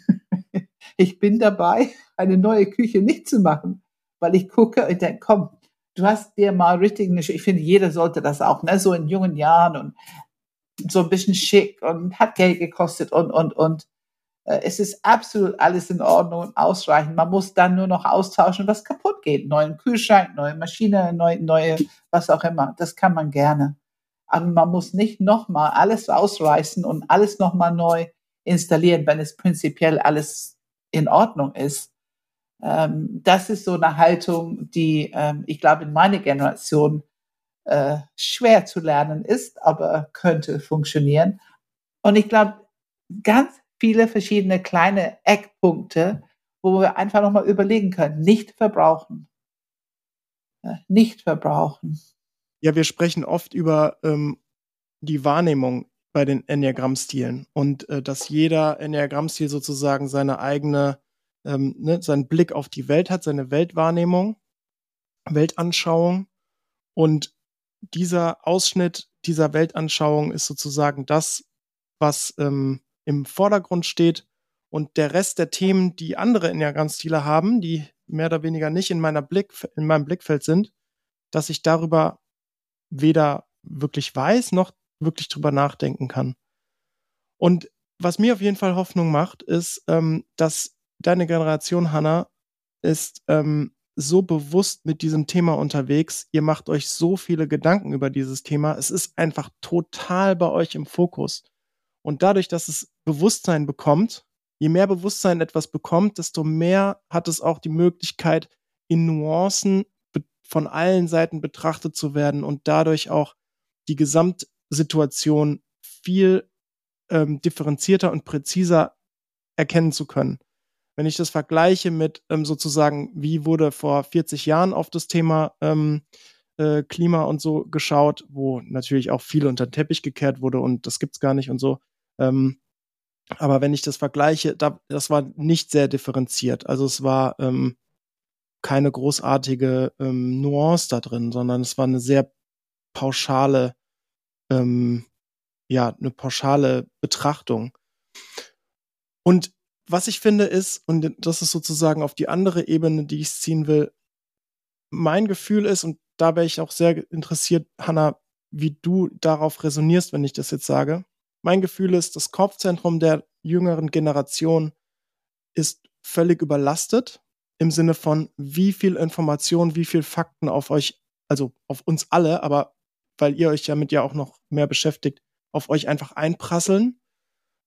ich bin dabei, eine neue Küche nicht zu machen weil ich gucke und denke, komm, du hast dir mal richtig eine, ich finde, jeder sollte das auch, ne, so in jungen Jahren und so ein bisschen schick und hat Geld gekostet und, und, und. Äh, es ist absolut alles in Ordnung und ausreichend. Man muss dann nur noch austauschen, was kaputt geht. Neuen Kühlschrank, neue Maschine, neue, neue, was auch immer. Das kann man gerne. Aber man muss nicht nochmal alles ausreißen und alles nochmal neu installieren, wenn es prinzipiell alles in Ordnung ist ähm, das ist so eine Haltung, die ähm, ich glaube in meiner Generation äh, schwer zu lernen ist, aber könnte funktionieren. Und ich glaube, ganz viele verschiedene kleine Eckpunkte, wo wir einfach nochmal überlegen können, nicht verbrauchen. Äh, nicht verbrauchen. Ja, wir sprechen oft über ähm, die Wahrnehmung bei den Enneagramm-Stilen und äh, dass jeder Enneagramm-Stil sozusagen seine eigene ähm, ne, seinen Blick auf die Welt hat, seine Weltwahrnehmung, Weltanschauung. Und dieser Ausschnitt dieser Weltanschauung ist sozusagen das, was ähm, im Vordergrund steht. Und der Rest der Themen, die andere Enneagramm-Stile haben, die mehr oder weniger nicht in, meiner Blick, in meinem Blickfeld sind, dass ich darüber weder wirklich weiß, noch wirklich drüber nachdenken kann. Und was mir auf jeden Fall Hoffnung macht, ist, ähm, dass deine Generation, Hannah, ist ähm, so bewusst mit diesem Thema unterwegs. Ihr macht euch so viele Gedanken über dieses Thema. Es ist einfach total bei euch im Fokus. Und dadurch, dass es Bewusstsein bekommt, je mehr Bewusstsein etwas bekommt, desto mehr hat es auch die Möglichkeit, in Nuancen von allen Seiten betrachtet zu werden und dadurch auch die Gesamtsituation viel ähm, differenzierter und präziser erkennen zu können. Wenn ich das vergleiche mit ähm, sozusagen, wie wurde vor 40 Jahren auf das Thema ähm, äh, Klima und so geschaut, wo natürlich auch viel unter den Teppich gekehrt wurde und das gibt's gar nicht und so. Ähm, aber wenn ich das vergleiche, da, das war nicht sehr differenziert. Also es war ähm, keine großartige ähm, Nuance da drin, sondern es war eine sehr pauschale, ähm, ja, eine pauschale Betrachtung. Und was ich finde ist, und das ist sozusagen auf die andere Ebene, die ich ziehen will, mein Gefühl ist, und da wäre ich auch sehr interessiert, Hanna, wie du darauf resonierst, wenn ich das jetzt sage. Mein Gefühl ist, das Kopfzentrum der jüngeren Generation ist völlig überlastet im Sinne von, wie viel Information, wie viel Fakten auf euch, also auf uns alle, aber weil ihr euch damit ja auch noch mehr beschäftigt, auf euch einfach einprasseln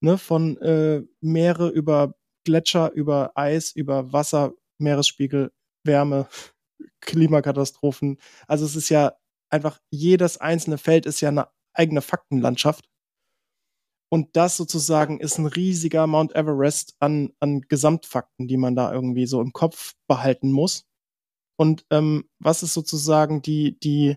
ne, von äh, Meere über Gletscher, über Eis, über Wasser, Meeresspiegel, Wärme, Klimakatastrophen. Also es ist ja einfach, jedes einzelne Feld ist ja eine eigene Faktenlandschaft. Und das sozusagen ist ein riesiger Mount Everest an, an Gesamtfakten, die man da irgendwie so im Kopf behalten muss. Und ähm, was ist sozusagen die, die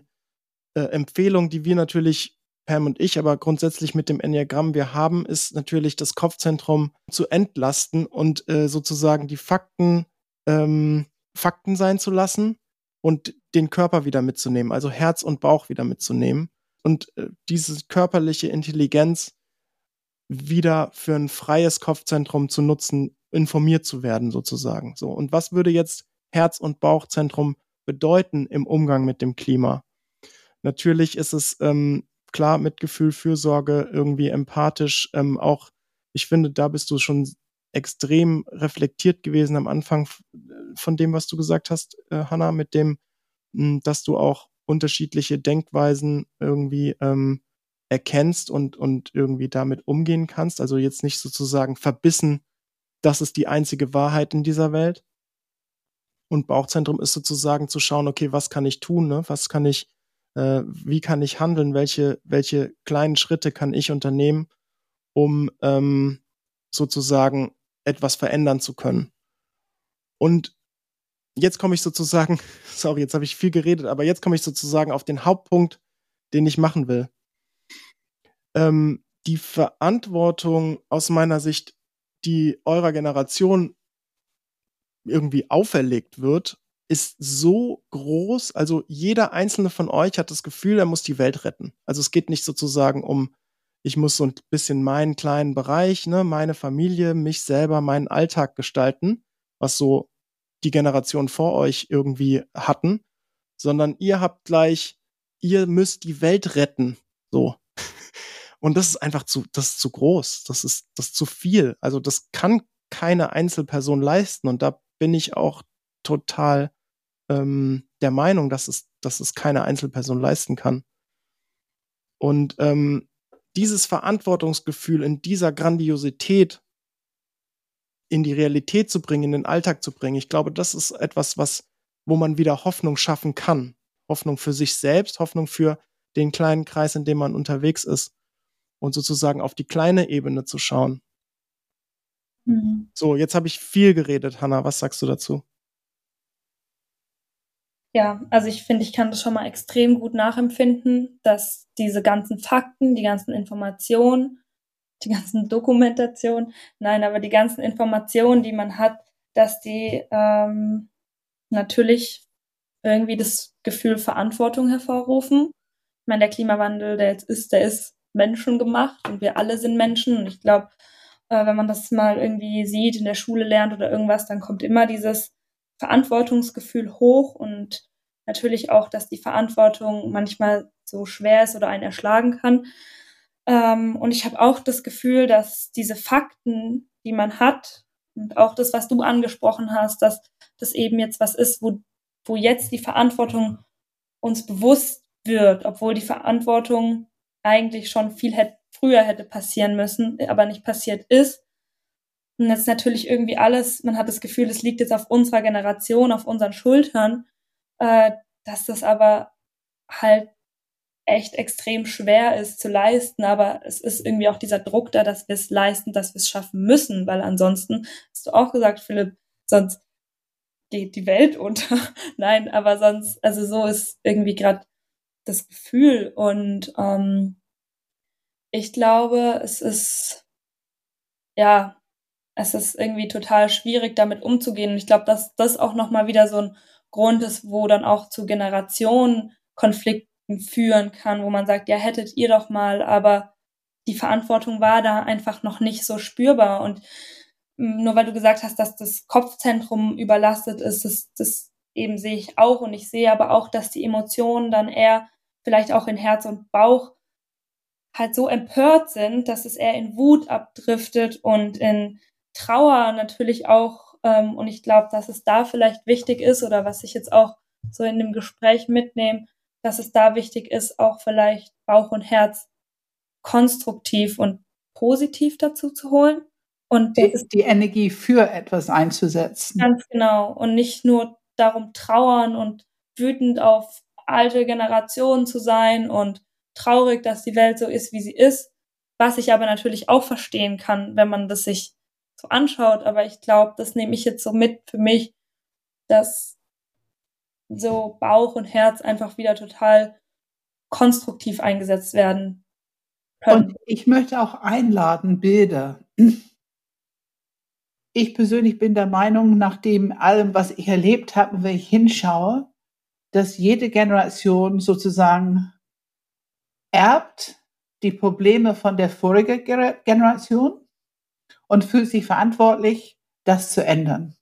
äh, Empfehlung, die wir natürlich, Pam und ich, aber grundsätzlich mit dem Enneagramm wir haben, ist natürlich das Kopfzentrum zu entlasten und äh, sozusagen die Fakten ähm, Fakten sein zu lassen und den Körper wieder mitzunehmen, also Herz und Bauch wieder mitzunehmen und äh, diese körperliche Intelligenz wieder für ein freies Kopfzentrum zu nutzen, informiert zu werden sozusagen. So und was würde jetzt Herz- und Bauchzentrum bedeuten im Umgang mit dem Klima? Natürlich ist es ähm, klar Mitgefühl, Fürsorge, irgendwie empathisch. Ähm, auch ich finde, da bist du schon extrem reflektiert gewesen am Anfang von dem, was du gesagt hast, äh, Hanna, mit dem, mh, hm, dass du auch unterschiedliche Denkweisen irgendwie ähm, erkennst und, und irgendwie damit umgehen kannst. Also jetzt nicht sozusagen verbissen, das ist die einzige Wahrheit in dieser Welt. Und Bauchzentrum ist sozusagen zu schauen, okay, was kann ich tun, ne? Was kann ich, äh, wie kann ich handeln, welche, welche kleinen Schritte kann ich unternehmen, um ähm, sozusagen etwas verändern zu können. Und jetzt komme ich sozusagen, sorry, jetzt habe ich viel geredet, aber jetzt komme ich sozusagen auf den Hauptpunkt, den ich machen will. Ähm, die Verantwortung aus meiner Sicht, die eurer Generation irgendwie auferlegt wird, ist so groß. Also jeder einzelne von euch hat das Gefühl, er muss die Welt retten. Also es geht nicht sozusagen um, ich muss so ein bisschen meinen kleinen Bereich, ne, meine Familie, mich selber, meinen Alltag gestalten, was so die Generation vor euch irgendwie hatten, sondern ihr habt gleich, ihr müsst die Welt retten. So. Und das ist einfach zu, das ist zu groß. Das ist, das ist zu viel. Also das kann keine Einzelperson leisten. Und da bin ich auch total ähm, der Meinung, dass es, dass es keine Einzelperson leisten kann. Und ähm, dieses Verantwortungsgefühl in dieser Grandiosität in die Realität zu bringen, in den Alltag zu bringen. Ich glaube, das ist etwas, was, wo man wieder Hoffnung schaffen kann. Hoffnung für sich selbst, Hoffnung für den kleinen Kreis, in dem man unterwegs ist. Und sozusagen auf die kleine Ebene zu schauen. Mhm. So, jetzt habe ich viel geredet, Hanna. Was sagst du dazu? Ja, also ich finde, ich kann das schon mal extrem gut nachempfinden, dass diese ganzen Fakten, die ganzen Informationen die ganzen Dokumentationen, nein, aber die ganzen Informationen, die man hat, dass die ähm, natürlich irgendwie das Gefühl Verantwortung hervorrufen. Ich meine, der Klimawandel, der jetzt ist, der ist menschengemacht und wir alle sind Menschen. Und ich glaube, äh, wenn man das mal irgendwie sieht, in der Schule lernt oder irgendwas, dann kommt immer dieses Verantwortungsgefühl hoch und natürlich auch, dass die Verantwortung manchmal so schwer ist oder einen erschlagen kann. Ähm, und ich habe auch das Gefühl, dass diese Fakten, die man hat, und auch das, was du angesprochen hast, dass das eben jetzt was ist, wo, wo jetzt die Verantwortung uns bewusst wird, obwohl die Verantwortung eigentlich schon viel hätte, früher hätte passieren müssen, aber nicht passiert ist. Und jetzt natürlich irgendwie alles, man hat das Gefühl, es liegt jetzt auf unserer Generation, auf unseren Schultern, äh, dass das aber halt echt extrem schwer ist zu leisten, aber es ist irgendwie auch dieser Druck da, dass wir es leisten, dass wir es schaffen müssen, weil ansonsten, hast du auch gesagt, Philipp, sonst geht die Welt unter. Nein, aber sonst, also so ist irgendwie gerade das Gefühl. Und ähm, ich glaube, es ist ja, es ist irgendwie total schwierig, damit umzugehen. Und ich glaube, dass das auch nochmal wieder so ein Grund ist, wo dann auch zu Generationenkonflikten führen kann, wo man sagt, ja, hättet ihr doch mal, aber die Verantwortung war da einfach noch nicht so spürbar. Und mm, nur weil du gesagt hast, dass das Kopfzentrum überlastet ist, das, das eben sehe ich auch. Und ich sehe aber auch, dass die Emotionen dann eher vielleicht auch in Herz und Bauch halt so empört sind, dass es eher in Wut abdriftet und in Trauer natürlich auch. Ähm, und ich glaube, dass es da vielleicht wichtig ist oder was ich jetzt auch so in dem Gespräch mitnehme, dass es da wichtig ist, auch vielleicht Bauch und Herz konstruktiv und positiv dazu zu holen. Und die, die Energie für etwas einzusetzen. Ganz genau. Und nicht nur darum trauern und wütend auf alte Generationen zu sein und traurig, dass die Welt so ist, wie sie ist. Was ich aber natürlich auch verstehen kann, wenn man das sich so anschaut. Aber ich glaube, das nehme ich jetzt so mit für mich, dass so Bauch und Herz einfach wieder total konstruktiv eingesetzt werden können. Und ich möchte auch einladen, Bilder. Ich persönlich bin der Meinung, nach dem allem, was ich erlebt habe, wenn ich hinschaue, dass jede Generation sozusagen erbt die Probleme von der vorigen Generation und fühlt sich verantwortlich, das zu ändern.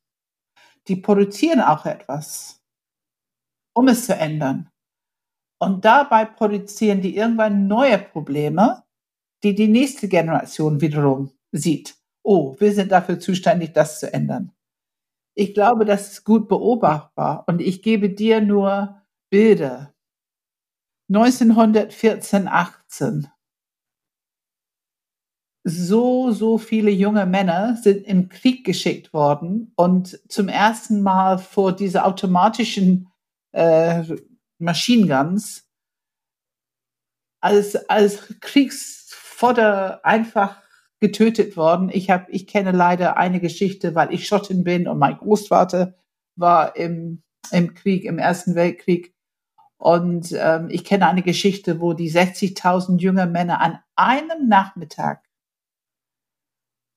Die produzieren auch etwas, um es zu ändern. Und dabei produzieren die irgendwann neue Probleme, die die nächste Generation wiederum sieht. Oh, wir sind dafür zuständig, das zu ändern. Ich glaube, das ist gut beobachtbar und ich gebe dir nur Bilder. 1914, 18. So, so viele junge Männer sind im Krieg geschickt worden und zum ersten Mal vor diese automatischen äh, Machine Guns als, als Kriegsfodder einfach getötet worden. Ich habe, ich kenne leider eine Geschichte, weil ich Schottin bin und mein Großvater war im, im Krieg, im Ersten Weltkrieg. Und ähm, ich kenne eine Geschichte, wo die 60.000 junge Männer an einem Nachmittag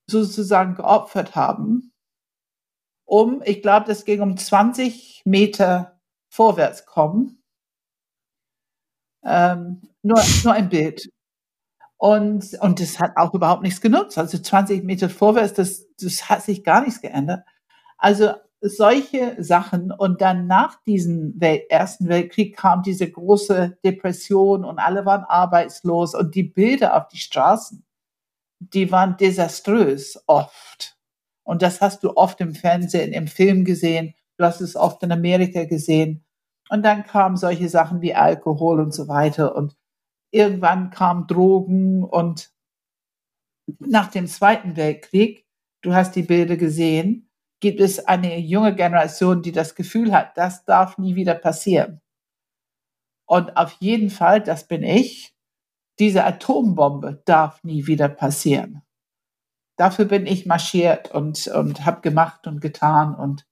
sozusagen geopfert haben, um, ich glaube, das ging um 20 Meter vorwärts kommen. Ähm, nur, nur ein Bild. Und, und das hat auch überhaupt nichts genutzt. Also 20 Meter vorwärts, das, das hat sich gar nichts geändert. Also solche Sachen. Und dann nach diesem Welt, Ersten Weltkrieg kam diese große Depression und alle waren arbeitslos und die Bilder auf die Straßen, die waren desaströs oft. Und das hast du oft im Fernsehen, im Film gesehen. Du hast es oft in Amerika gesehen. Und dann kamen solche Sachen wie Alkohol und so weiter. Und Irgendwann kamen Drogen und nach dem Zweiten Weltkrieg, du hast die Bilder gesehen, gibt es eine junge Generation, die das Gefühl hat, das darf nie wieder passieren. Und auf jeden Fall, das bin ich, diese Atombombe darf nie wieder passieren. Dafür bin ich marschiert und, und habe gemacht und getan. Und,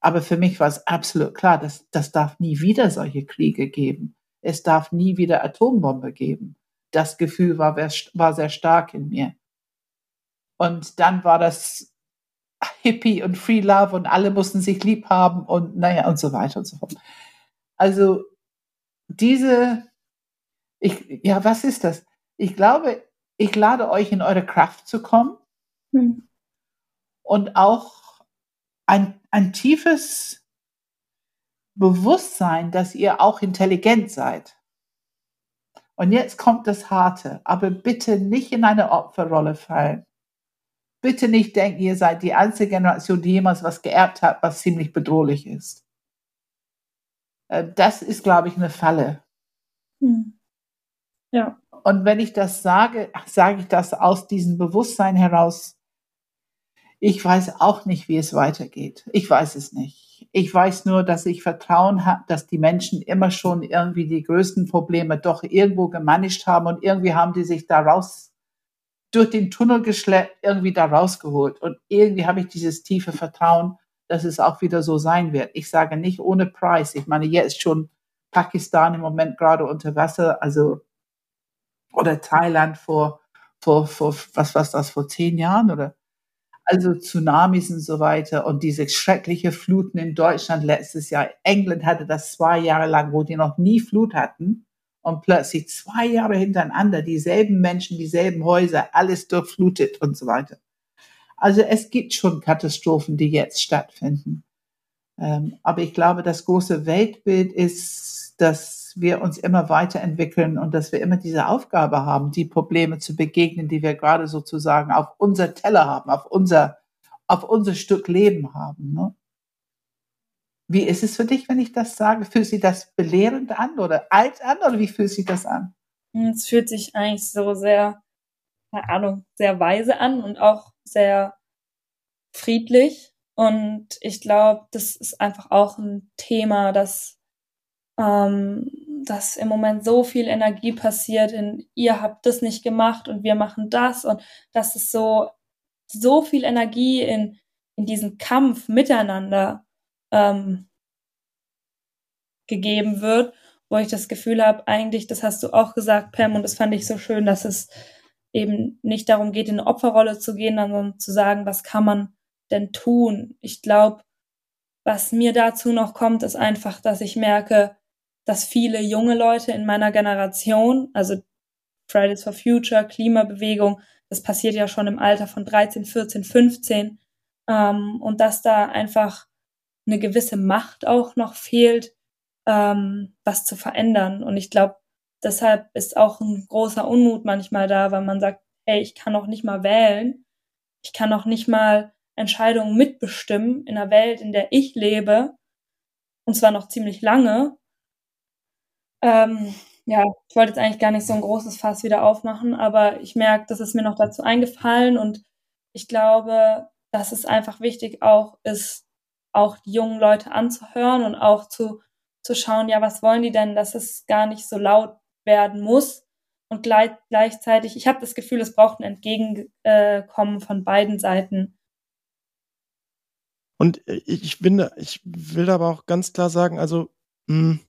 aber für mich war es absolut klar, dass das darf nie wieder solche Kriege geben es darf nie wieder Atombombe geben. Das Gefühl war, war sehr stark in mir. Und dann war das Hippie und Free Love und alle mussten sich lieb haben und naja und so weiter und so fort. Also diese, ich, ja, was ist das? Ich glaube, ich lade euch in eure Kraft zu kommen hm. und auch ein, ein tiefes Bewusstsein, dass ihr auch intelligent seid. Und jetzt kommt das Harte, aber bitte nicht in eine Opferrolle fallen. Bitte nicht denken, ihr seid die einzige Generation, die jemals was geerbt hat, was ziemlich bedrohlich ist. Äh, das ist, glaube ich, eine Falle. Hm. Ja. Und wenn ich das sage, sage ich das aus diesem Bewusstsein heraus. Ich weiß auch nicht, wie es weitergeht. Ich weiß es nicht. Ich weiß nur, dass ich Vertrauen habe, dass die Menschen immer schon irgendwie die größten Probleme doch irgendwo gemanagt haben und irgendwie haben die sich daraus durch den Tunnel geschleppt, irgendwie da rausgeholt. Und irgendwie habe ich dieses tiefe Vertrauen, dass es auch wieder so sein wird. Ich sage nicht ohne Preis. Ich meine, jetzt schon Pakistan im Moment gerade unter Wasser, also oder Thailand vor, vor, vor was war das, vor zehn Jahren oder also Tsunamis und so weiter und diese schreckliche Fluten in Deutschland letztes Jahr. England hatte das zwei Jahre lang, wo die noch nie Flut hatten und plötzlich zwei Jahre hintereinander dieselben Menschen, dieselben Häuser, alles durchflutet und so weiter. Also es gibt schon Katastrophen, die jetzt stattfinden. Ähm, aber ich glaube, das große Weltbild ist, dass wir uns immer weiterentwickeln und dass wir immer diese Aufgabe haben, die Probleme zu begegnen, die wir gerade sozusagen auf unser Teller haben, auf unser, auf unser Stück Leben haben. Ne? Wie ist es für dich, wenn ich das sage? Fühlt sich das belehrend an oder alt an oder wie fühlt sich das an? Es fühlt sich eigentlich so sehr, keine Ahnung, sehr weise an und auch sehr friedlich. Und ich glaube, das ist einfach auch ein Thema, das ähm, dass im Moment so viel Energie passiert in ihr habt das nicht gemacht und wir machen das und dass es so so viel Energie in in diesen Kampf miteinander ähm, gegeben wird wo ich das Gefühl habe, eigentlich, das hast du auch gesagt, Pam, und das fand ich so schön, dass es eben nicht darum geht, in eine Opferrolle zu gehen, sondern zu sagen, was kann man denn tun? Ich glaube, was mir dazu noch kommt, ist einfach, dass ich merke, dass viele junge Leute in meiner Generation, also Fridays for Future, Klimabewegung, das passiert ja schon im Alter von 13, 14, 15, ähm, und dass da einfach eine gewisse Macht auch noch fehlt, ähm, was zu verändern. Und ich glaube, deshalb ist auch ein großer Unmut manchmal da, weil man sagt, hey, ich kann noch nicht mal wählen, ich kann noch nicht mal Entscheidungen mitbestimmen in einer Welt, in der ich lebe, und zwar noch ziemlich lange. Ähm, ja, ich wollte jetzt eigentlich gar nicht so ein großes Fass wieder aufmachen, aber ich merke, das ist mir noch dazu eingefallen und ich glaube, dass es einfach wichtig auch ist, auch die jungen Leute anzuhören und auch zu, zu schauen, ja, was wollen die denn, dass es gar nicht so laut werden muss. Und gleich, gleichzeitig, ich habe das Gefühl, es braucht ein Entgegenkommen von beiden Seiten. Und äh, ich finde, ich will aber auch ganz klar sagen, also mh, hm,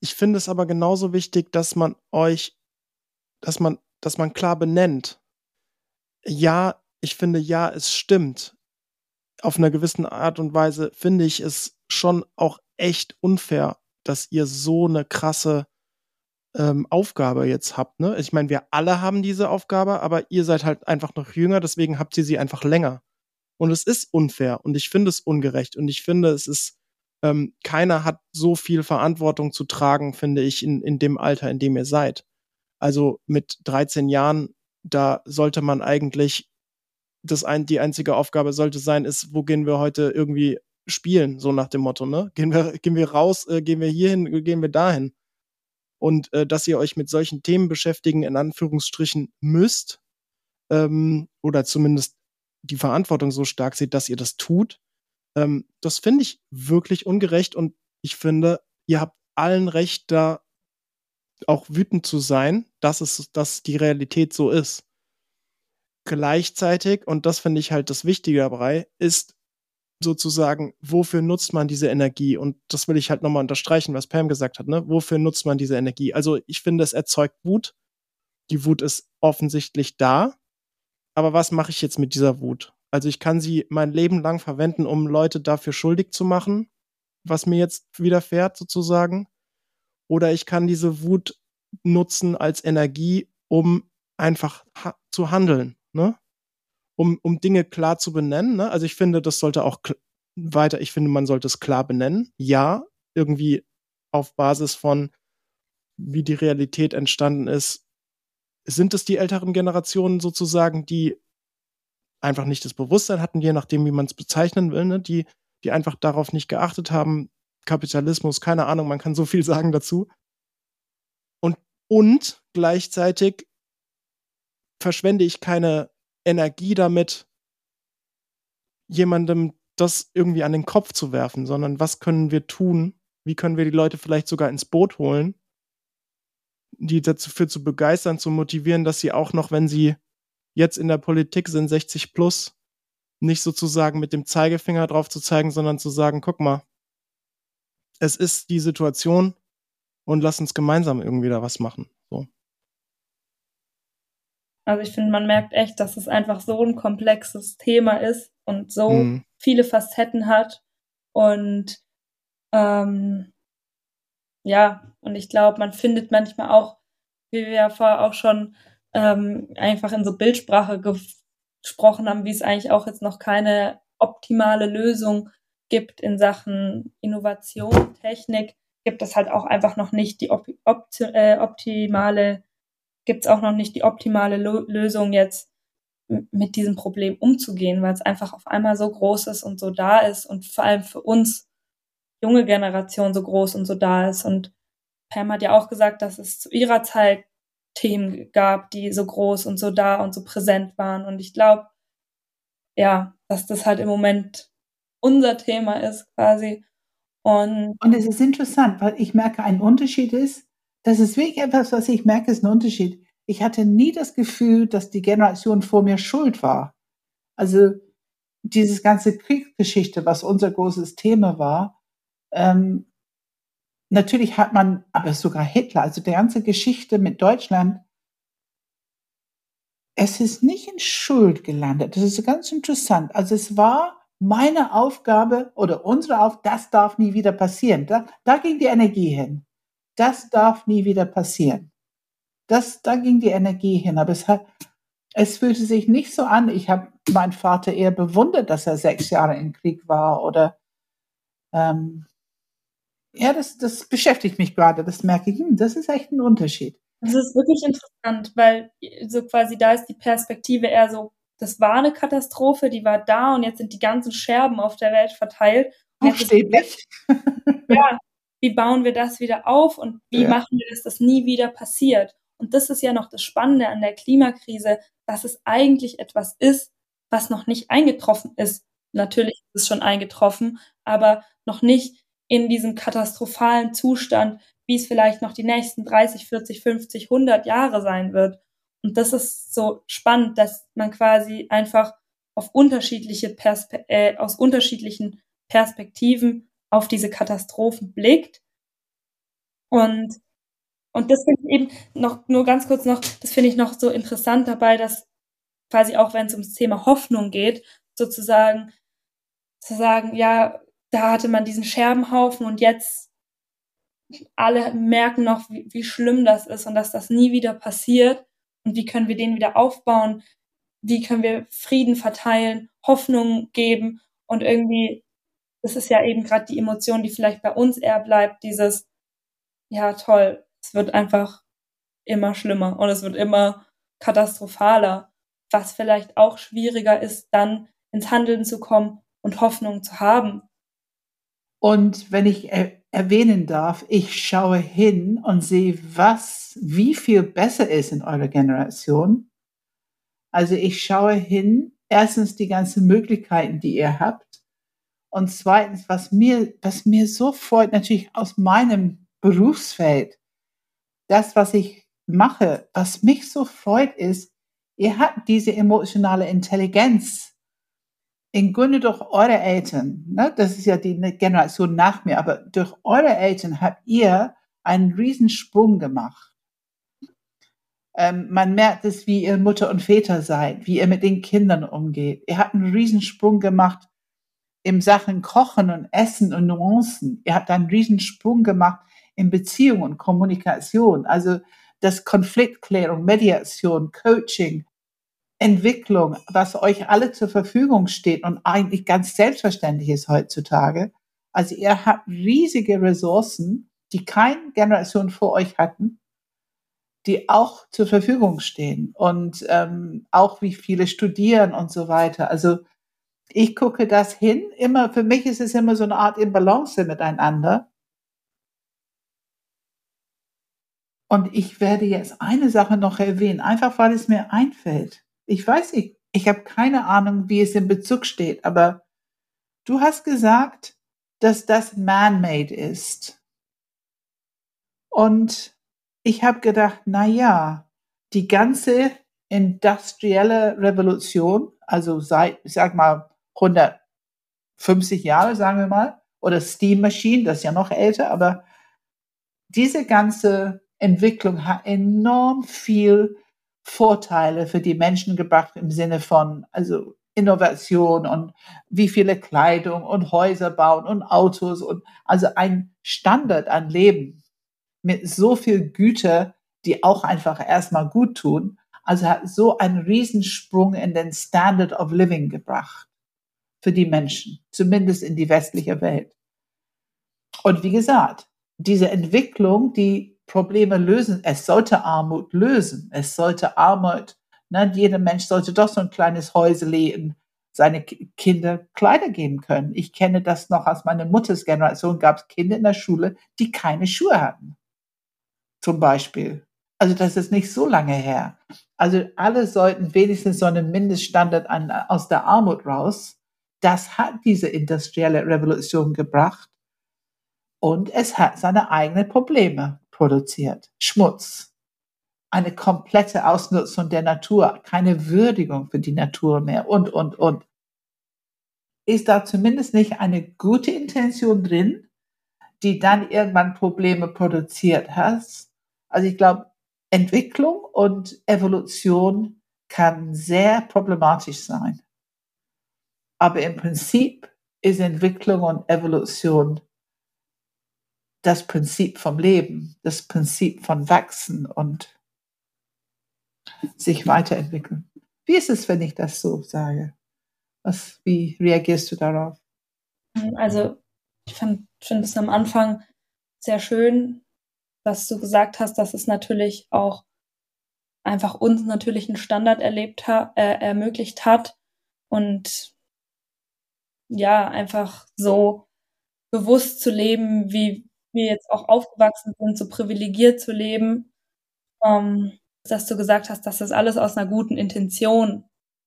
ich finde es aber genauso wichtig, dass man euch, dass man, dass man klar benennt. Ja, ich finde, ja, es stimmt. Auf einer gewissen Art und Weise finde ich es schon auch echt unfair, dass ihr so eine krasse ähm, Aufgabe jetzt habt. Ne? Ich meine, wir alle haben diese Aufgabe, aber ihr seid halt einfach noch jünger, deswegen habt ihr sie einfach länger. Und es ist unfair und ich finde es ungerecht und ich finde, es ist, ähm, keiner hat so viel Verantwortung zu tragen, finde ich, in, in dem Alter, in dem ihr seid. Also mit 13 Jahren, da sollte man eigentlich, das ein, die einzige Aufgabe sollte sein, ist, wo gehen wir heute irgendwie spielen, so nach dem Motto, ne? Gehen wir, gehen wir raus, äh, gehen wir hierhin, gehen wir dahin. Und äh, dass ihr euch mit solchen Themen beschäftigen, in Anführungsstrichen, müsst, ähm, oder zumindest die Verantwortung so stark seht, dass ihr das tut, ähm, das finde ich wirklich ungerecht und ich finde, ihr habt allen Recht, da auch wütend zu sein, dass es, dass die Realität so ist. Gleichzeitig, und das finde ich halt das Wichtige dabei, ist sozusagen, wofür nutzt man diese Energie? Und das will ich halt nochmal unterstreichen, was Pam gesagt hat, ne? Wofür nutzt man diese Energie? Also ich finde, es erzeugt Wut. Die Wut ist offensichtlich da aber was mache ich jetzt mit dieser Wut? Also ich kann sie mein Leben lang verwenden, um Leute dafür schuldig zu machen, was mir jetzt widerfährt sozusagen. Oder ich kann diese Wut nutzen als Energie, um einfach ha zu handeln, ne? Um, um Dinge klar zu benennen. Ne? Also ich finde, das sollte auch weiter, ich finde, man sollte es klar benennen. Ja, irgendwie auf Basis von, wie die Realität entstanden ist, sind es die älteren Generationen sozusagen, die einfach nicht das Bewusstsein hatten, je nachdem, wie man es bezeichnen will, ne? die, die einfach darauf nicht geachtet haben. Kapitalismus, keine Ahnung, man kann so viel sagen dazu. Und, und gleichzeitig verschwende ich keine Energie damit, jemandem das irgendwie an den Kopf zu werfen, sondern was können wir tun? Wie können wir die Leute vielleicht sogar ins Boot holen, die dafür zu begeistern, zu motivieren, dass sie auch noch, wenn sie jetzt in der Politik sind, 60 plus, nicht sozusagen mit dem Zeigefinger drauf zu zeigen, sondern zu sagen, guck mal, es ist die Situation und lass uns gemeinsam irgendwie da was machen. So. Also ich finde, man merkt echt, dass es einfach so ein komplexes Thema ist und so mhm. viele Facetten hat. Und ähm, ja, und ich glaube, man findet manchmal auch, wie wir ja vorher auch schon ähm, einfach in so Bildsprache gesprochen haben, wie es eigentlich auch jetzt noch keine optimale Lösung gibt in Sachen Innovation, Technik, gibt es halt auch einfach noch nicht die op opt äh, optimale, gibt es auch noch nicht die optimale Lo Lösung jetzt mit diesem Problem umzugehen, weil es einfach auf einmal so groß ist und so da ist und vor allem für uns junge Generation so groß und so da ist. Und Pam hat ja auch gesagt, dass es zu ihrer Zeit Themen gab, die so groß und so da und so präsent waren. Und ich glaube, ja, dass das halt im Moment unser Thema ist quasi. Und, und es ist interessant, weil ich merke, ein Unterschied ist, das ist wirklich etwas, was ich merke, ist ein Unterschied. Ich hatte nie das Gefühl, dass die Generation vor mir schuld war. Also dieses ganze Kriegsgeschichte, was unser großes Thema war, ähm, natürlich hat man, aber sogar Hitler, also die ganze Geschichte mit Deutschland, es ist nicht in Schuld gelandet. Das ist ganz interessant. Also es war meine Aufgabe oder unsere Aufgabe, das darf nie wieder passieren. Da, da ging die Energie hin. Das darf nie wieder passieren. Das, da ging die Energie hin. Aber es hat, es fühlte sich nicht so an. Ich habe meinen Vater eher bewundert, dass er sechs Jahre im Krieg war oder ähm, ja, das, das beschäftigt mich gerade. Das merke ich, hm, das ist echt ein Unterschied. Das ist wirklich interessant, weil so quasi da ist die Perspektive eher so, das war eine Katastrophe, die war da und jetzt sind die ganzen Scherben auf der Welt verteilt. Buchstäblich. ja, wie bauen wir das wieder auf und wie ja. machen wir, dass das nie wieder passiert? Und das ist ja noch das Spannende an der Klimakrise, dass es eigentlich etwas ist, was noch nicht eingetroffen ist. Natürlich ist es schon eingetroffen, aber noch nicht in diesem katastrophalen Zustand, wie es vielleicht noch die nächsten 30, 40, 50, 100 Jahre sein wird. Und das ist so spannend, dass man quasi einfach auf unterschiedliche Perspe äh, aus unterschiedlichen Perspektiven auf diese Katastrophen blickt. Und, und das finde ich eben noch, nur ganz kurz noch, das finde ich noch so interessant dabei, dass quasi auch wenn es ums Thema Hoffnung geht, sozusagen zu sagen, ja, da hatte man diesen Scherbenhaufen und jetzt alle merken noch, wie, wie schlimm das ist und dass das nie wieder passiert. Und wie können wir den wieder aufbauen, wie können wir Frieden verteilen, Hoffnung geben? Und irgendwie, das ist ja eben gerade die Emotion, die vielleicht bei uns eher bleibt, dieses, ja toll, es wird einfach immer schlimmer und es wird immer katastrophaler, was vielleicht auch schwieriger ist, dann ins Handeln zu kommen und Hoffnung zu haben. Und wenn ich er erwähnen darf, ich schaue hin und sehe, was, wie viel besser ist in eurer Generation. Also ich schaue hin, erstens die ganzen Möglichkeiten, die ihr habt. Und zweitens, was mir, was mir so freut, natürlich aus meinem Berufsfeld, das, was ich mache, was mich so freut, ist, ihr habt diese emotionale Intelligenz, im Grunde durch eure Eltern, ne, das ist ja die Generation nach mir, aber durch eure Eltern habt ihr einen Riesensprung gemacht. Ähm, man merkt es, wie ihr Mutter und Väter seid, wie ihr mit den Kindern umgeht. Ihr habt einen Riesensprung gemacht im Sachen Kochen und Essen und Nuancen. Ihr habt einen Riesensprung gemacht in Beziehung und Kommunikation. Also das Konfliktklärung, Mediation, Coaching, Entwicklung, was euch alle zur Verfügung steht und eigentlich ganz selbstverständlich ist heutzutage. Also ihr habt riesige Ressourcen, die keine Generation vor euch hatten, die auch zur Verfügung stehen und ähm, auch wie viele studieren und so weiter. Also ich gucke das hin. Immer für mich ist es immer so eine Art Imbalance miteinander. Und ich werde jetzt eine Sache noch erwähnen, einfach weil es mir einfällt. Ich weiß nicht, ich habe keine Ahnung, wie es in Bezug steht, aber du hast gesagt, dass das man-made ist. Und ich habe gedacht, na ja, die ganze industrielle Revolution, also seit, ich sag mal, 150 Jahre, sagen wir mal, oder Steam Machine, das ist ja noch älter, aber diese ganze Entwicklung hat enorm viel Vorteile für die Menschen gebracht im Sinne von, also Innovation und wie viele Kleidung und Häuser bauen und Autos und also ein Standard an Leben mit so viel Güte, die auch einfach erstmal gut tun. Also hat so einen Riesensprung in den Standard of Living gebracht für die Menschen, zumindest in die westliche Welt. Und wie gesagt, diese Entwicklung, die Probleme lösen. Es sollte Armut lösen. Es sollte Armut, ne, jeder Mensch sollte doch so ein kleines Häusle seine Kinder Kleider geben können. Ich kenne das noch aus meiner Mutters Generation, gab es Kinder in der Schule, die keine Schuhe hatten. Zum Beispiel. Also das ist nicht so lange her. Also alle sollten wenigstens so einen Mindeststandard an, aus der Armut raus. Das hat diese industrielle Revolution gebracht. Und es hat seine eigenen Probleme produziert. Schmutz. Eine komplette Ausnutzung der Natur, keine Würdigung für die Natur mehr und, und, und. Ist da zumindest nicht eine gute Intention drin, die dann irgendwann Probleme produziert hast. Also ich glaube, Entwicklung und Evolution kann sehr problematisch sein. Aber im Prinzip ist Entwicklung und Evolution das Prinzip vom Leben, das Prinzip von Wachsen und sich weiterentwickeln. Wie ist es, wenn ich das so sage? Was, wie reagierst du darauf? Also, ich finde es am Anfang sehr schön, dass du gesagt hast, dass es natürlich auch einfach uns natürlich einen Standard erlebt ha äh, ermöglicht hat und ja, einfach so bewusst zu leben, wie wir jetzt auch aufgewachsen sind, so privilegiert zu leben, ähm, dass du gesagt hast, dass das alles aus einer guten Intention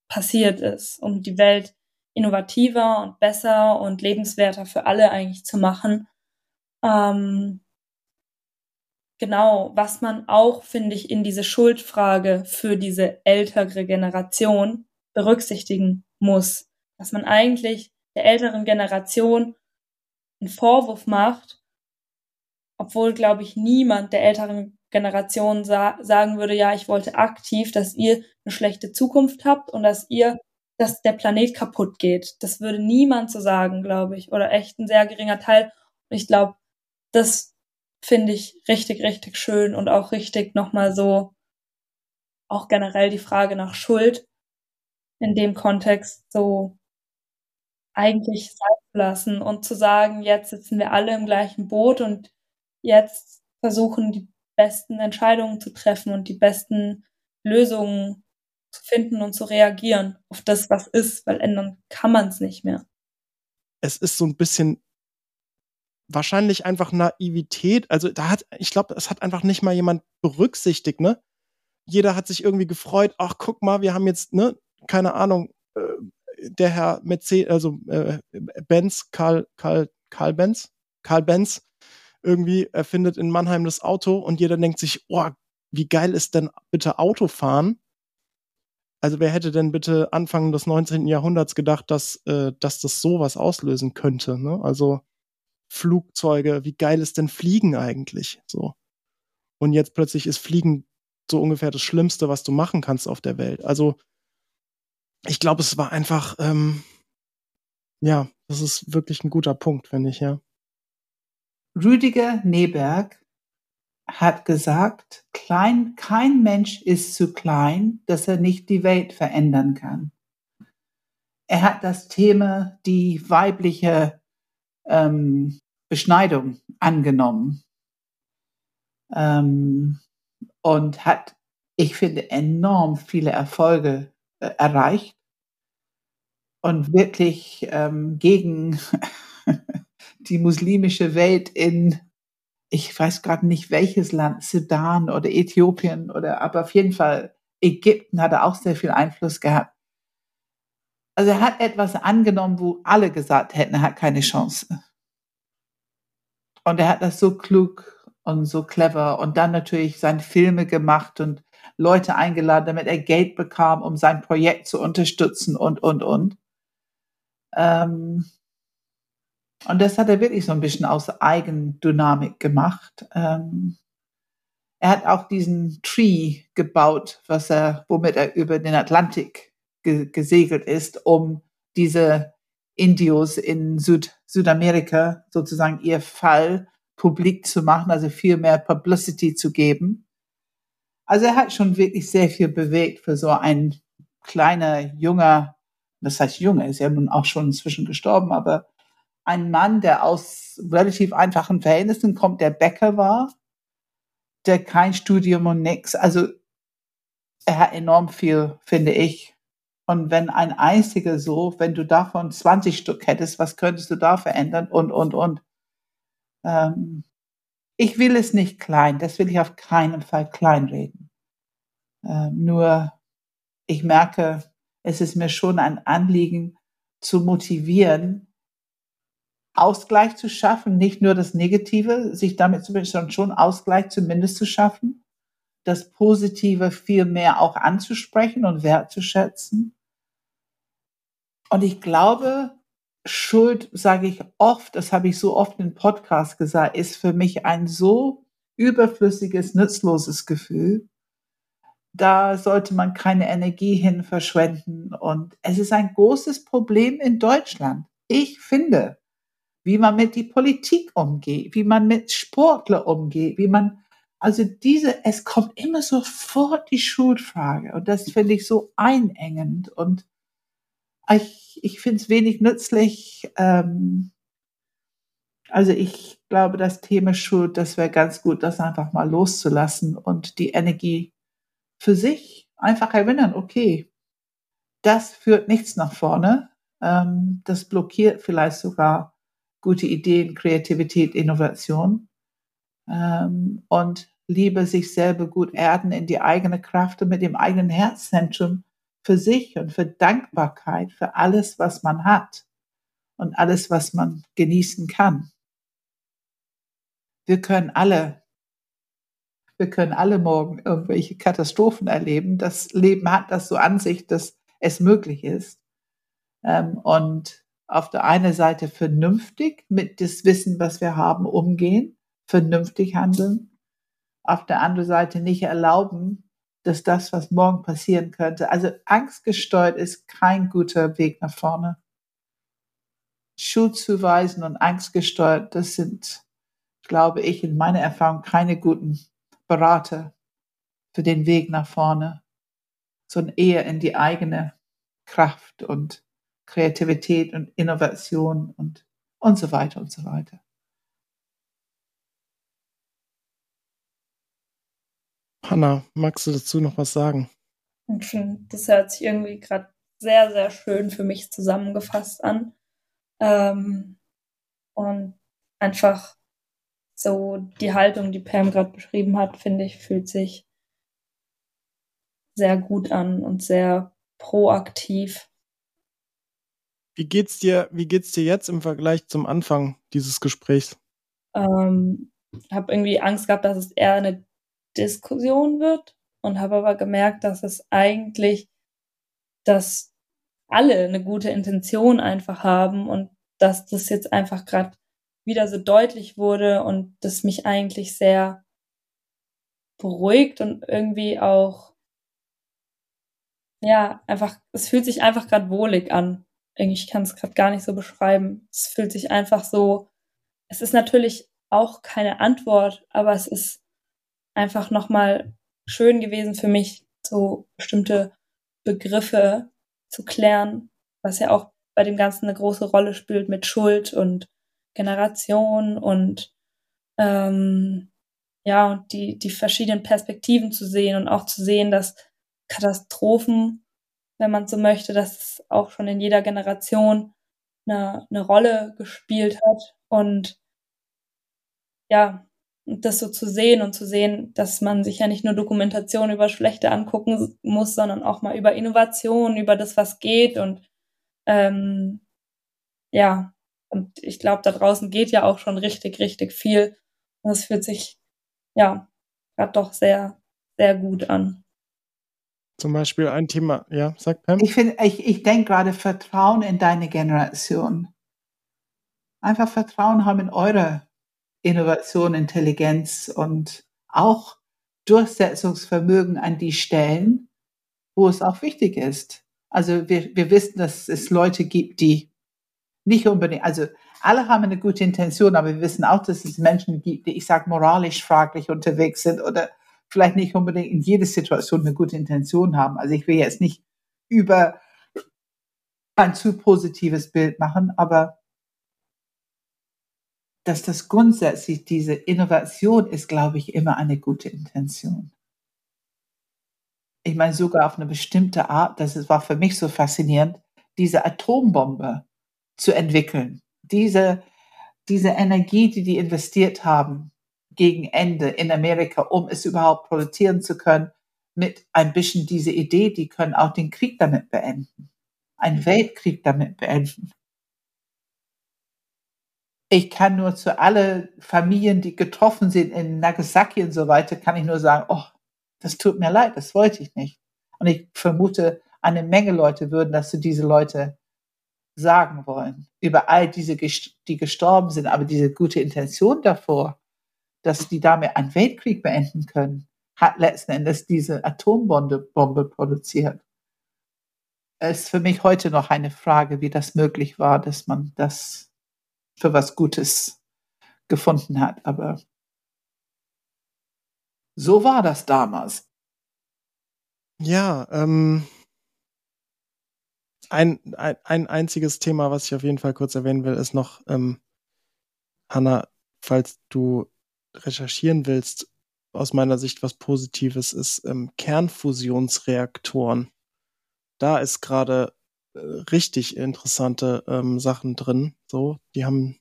passiert ist, um die Welt innovativer und besser und lebenswerter für alle eigentlich zu machen. Ähm, genau, was man auch, finde ich, in diese Schuldfrage für diese ältere Generation berücksichtigen muss. Dass man eigentlich der älteren Generation einen Vorwurf macht, obwohl, glaube ich, niemand der älteren Generation sa sagen würde, ja, ich wollte aktiv, dass ihr eine schlechte Zukunft habt und dass ihr, dass der Planet kaputt geht. Das würde niemand so sagen, glaube ich, oder echt ein sehr geringer Teil. Und ich glaube, das finde ich richtig, richtig schön und auch richtig nochmal so, auch generell die Frage nach Schuld in dem Kontext so eigentlich sein zu lassen und zu sagen, jetzt sitzen wir alle im gleichen Boot und jetzt versuchen, die besten Entscheidungen zu treffen und die besten Lösungen zu finden und zu reagieren auf das, was ist, weil ändern kann man es nicht mehr. Es ist so ein bisschen wahrscheinlich einfach Naivität. Also da hat, ich glaube, es hat einfach nicht mal jemand berücksichtigt, ne? Jeder hat sich irgendwie gefreut, ach, guck mal, wir haben jetzt, ne, keine Ahnung, äh, der Herr Mercedes, also äh, Benz, Karl, Karl, Karl Benz, Karl Benz, irgendwie erfindet in Mannheim das Auto und jeder denkt sich, oh, wie geil ist denn bitte Autofahren? Also wer hätte denn bitte Anfang des 19. Jahrhunderts gedacht, dass, äh, dass das sowas auslösen könnte? Ne? Also Flugzeuge, wie geil ist denn Fliegen eigentlich? So. Und jetzt plötzlich ist Fliegen so ungefähr das Schlimmste, was du machen kannst auf der Welt. Also ich glaube, es war einfach, ähm, ja, das ist wirklich ein guter Punkt, finde ich, ja. Rüdiger Neberg hat gesagt, klein, kein Mensch ist zu klein, dass er nicht die Welt verändern kann. Er hat das Thema die weibliche ähm, Beschneidung angenommen ähm, und hat, ich finde, enorm viele Erfolge äh, erreicht und wirklich ähm, gegen die muslimische Welt in, ich weiß gerade nicht welches Land, Sudan oder Äthiopien oder, aber auf jeden Fall Ägypten hat er auch sehr viel Einfluss gehabt. Also er hat etwas angenommen, wo alle gesagt hätten, er hat keine Chance. Und er hat das so klug und so clever und dann natürlich seine Filme gemacht und Leute eingeladen, damit er Geld bekam, um sein Projekt zu unterstützen und, und, und. Ähm, und das hat er wirklich so ein bisschen aus Eigendynamik gemacht. Ähm, er hat auch diesen Tree gebaut, was er, womit er über den Atlantik ge gesegelt ist, um diese Indios in Süd Südamerika sozusagen ihr Fall publik zu machen, also viel mehr Publicity zu geben. Also er hat schon wirklich sehr viel bewegt für so ein kleiner, junger, das heißt junger, ist ja nun auch schon inzwischen gestorben, aber ein Mann, der aus relativ einfachen Verhältnissen kommt, der Bäcker war, der kein Studium und nix. Also er hat enorm viel, finde ich. Und wenn ein einziger so, wenn du davon 20 Stück hättest, was könntest du da verändern und, und, und. Ähm, ich will es nicht klein, das will ich auf keinen Fall kleinreden. Ähm, nur ich merke, es ist mir schon ein Anliegen zu motivieren, Ausgleich zu schaffen, nicht nur das Negative, sich damit zu sondern schon Ausgleich zumindest zu schaffen, das Positive viel mehr auch anzusprechen und wertzuschätzen. Und ich glaube, Schuld, sage ich oft, das habe ich so oft im Podcast gesagt, ist für mich ein so überflüssiges, nutzloses Gefühl. Da sollte man keine Energie hin verschwenden. Und es ist ein großes Problem in Deutschland. Ich finde, wie man mit die Politik umgeht, wie man mit Sportler umgeht, wie man, also diese, es kommt immer sofort die Schuldfrage. Und das finde ich so einengend. Und ich, ich finde es wenig nützlich. Ähm, also ich glaube, das Thema Schuld, das wäre ganz gut, das einfach mal loszulassen und die Energie für sich einfach erinnern, okay, das führt nichts nach vorne. Ähm, das blockiert vielleicht sogar gute Ideen, Kreativität, Innovation. Ähm, und Liebe sich selber gut erden in die eigene Kraft und mit dem eigenen Herzzentrum für sich und für Dankbarkeit für alles, was man hat und alles, was man genießen kann. Wir können alle, wir können alle morgen irgendwelche Katastrophen erleben. Das Leben hat das so an sich, dass es möglich ist. Ähm, und auf der einen Seite vernünftig mit das Wissen, was wir haben, umgehen, vernünftig handeln. Auf der anderen Seite nicht erlauben, dass das, was morgen passieren könnte. Also angstgesteuert ist kein guter Weg nach vorne. Schuldzuweisen und angstgesteuert, das sind, glaube ich, in meiner Erfahrung keine guten Berater für den Weg nach vorne, sondern eher in die eigene Kraft und Kreativität und Innovation und, und so weiter und so weiter. Hanna, magst du dazu noch was sagen? Das hört sich irgendwie gerade sehr, sehr schön für mich zusammengefasst an. Ähm, und einfach so die Haltung, die Pam gerade beschrieben hat, finde ich, fühlt sich sehr gut an und sehr proaktiv. Wie geht's dir, wie geht's dir jetzt im Vergleich zum Anfang dieses Gesprächs? Ähm, habe irgendwie Angst gehabt, dass es eher eine Diskussion wird und habe aber gemerkt, dass es eigentlich, dass alle eine gute Intention einfach haben und dass das jetzt einfach gerade wieder so deutlich wurde und das mich eigentlich sehr beruhigt und irgendwie auch ja einfach es fühlt sich einfach gerade wohlig an ich kann es gerade gar nicht so beschreiben. Es fühlt sich einfach so es ist natürlich auch keine Antwort aber es ist einfach nochmal schön gewesen für mich, so bestimmte Begriffe zu klären, was ja auch bei dem Ganzen eine große Rolle spielt mit Schuld und Generation und ähm, ja, und die, die verschiedenen Perspektiven zu sehen und auch zu sehen, dass Katastrophen, wenn man so möchte, dass es auch schon in jeder Generation eine, eine Rolle gespielt hat und ja, das so zu sehen und zu sehen, dass man sich ja nicht nur Dokumentation über Schlechte angucken muss, sondern auch mal über Innovation, über das, was geht und ähm, ja, und ich glaube, da draußen geht ja auch schon richtig, richtig viel. Und es fühlt sich ja gerade doch sehr, sehr gut an. Zum Beispiel ein Thema, ja, sagt Pam. Ich ich, ich denke gerade Vertrauen in deine Generation. Einfach Vertrauen haben in eure Innovation, Intelligenz und auch Durchsetzungsvermögen an die Stellen, wo es auch wichtig ist. Also wir, wir wissen, dass es Leute gibt, die nicht unbedingt, also alle haben eine gute Intention, aber wir wissen auch, dass es Menschen gibt, die, ich sage, moralisch fraglich unterwegs sind oder vielleicht nicht unbedingt in jeder Situation eine gute Intention haben. Also ich will jetzt nicht über ein zu positives Bild machen, aber dass das grundsätzlich diese Innovation ist, glaube ich, immer eine gute Intention. Ich meine, sogar auf eine bestimmte Art, das war für mich so faszinierend, diese Atombombe zu entwickeln. Diese, diese Energie, die die investiert haben gegen Ende in Amerika, um es überhaupt produzieren zu können, mit ein bisschen diese Idee, die können auch den Krieg damit beenden. Einen Weltkrieg damit beenden ich kann nur zu alle Familien, die getroffen sind in Nagasaki und so weiter, kann ich nur sagen, oh, das tut mir leid, das wollte ich nicht. Und ich vermute, eine Menge Leute würden das zu diese Leute sagen wollen über all diese, die gestorben sind, aber diese gute Intention davor, dass die damit einen Weltkrieg beenden können, hat letzten Endes diese Atombombe Bombe produziert. Es ist für mich heute noch eine Frage, wie das möglich war, dass man das für was Gutes gefunden hat. Aber so war das damals. Ja, ähm, ein, ein, ein einziges Thema, was ich auf jeden Fall kurz erwähnen will, ist noch, ähm, Hanna, falls du recherchieren willst, aus meiner Sicht was Positives ist ähm, Kernfusionsreaktoren. Da ist gerade äh, richtig interessante ähm, Sachen drin. So, die haben,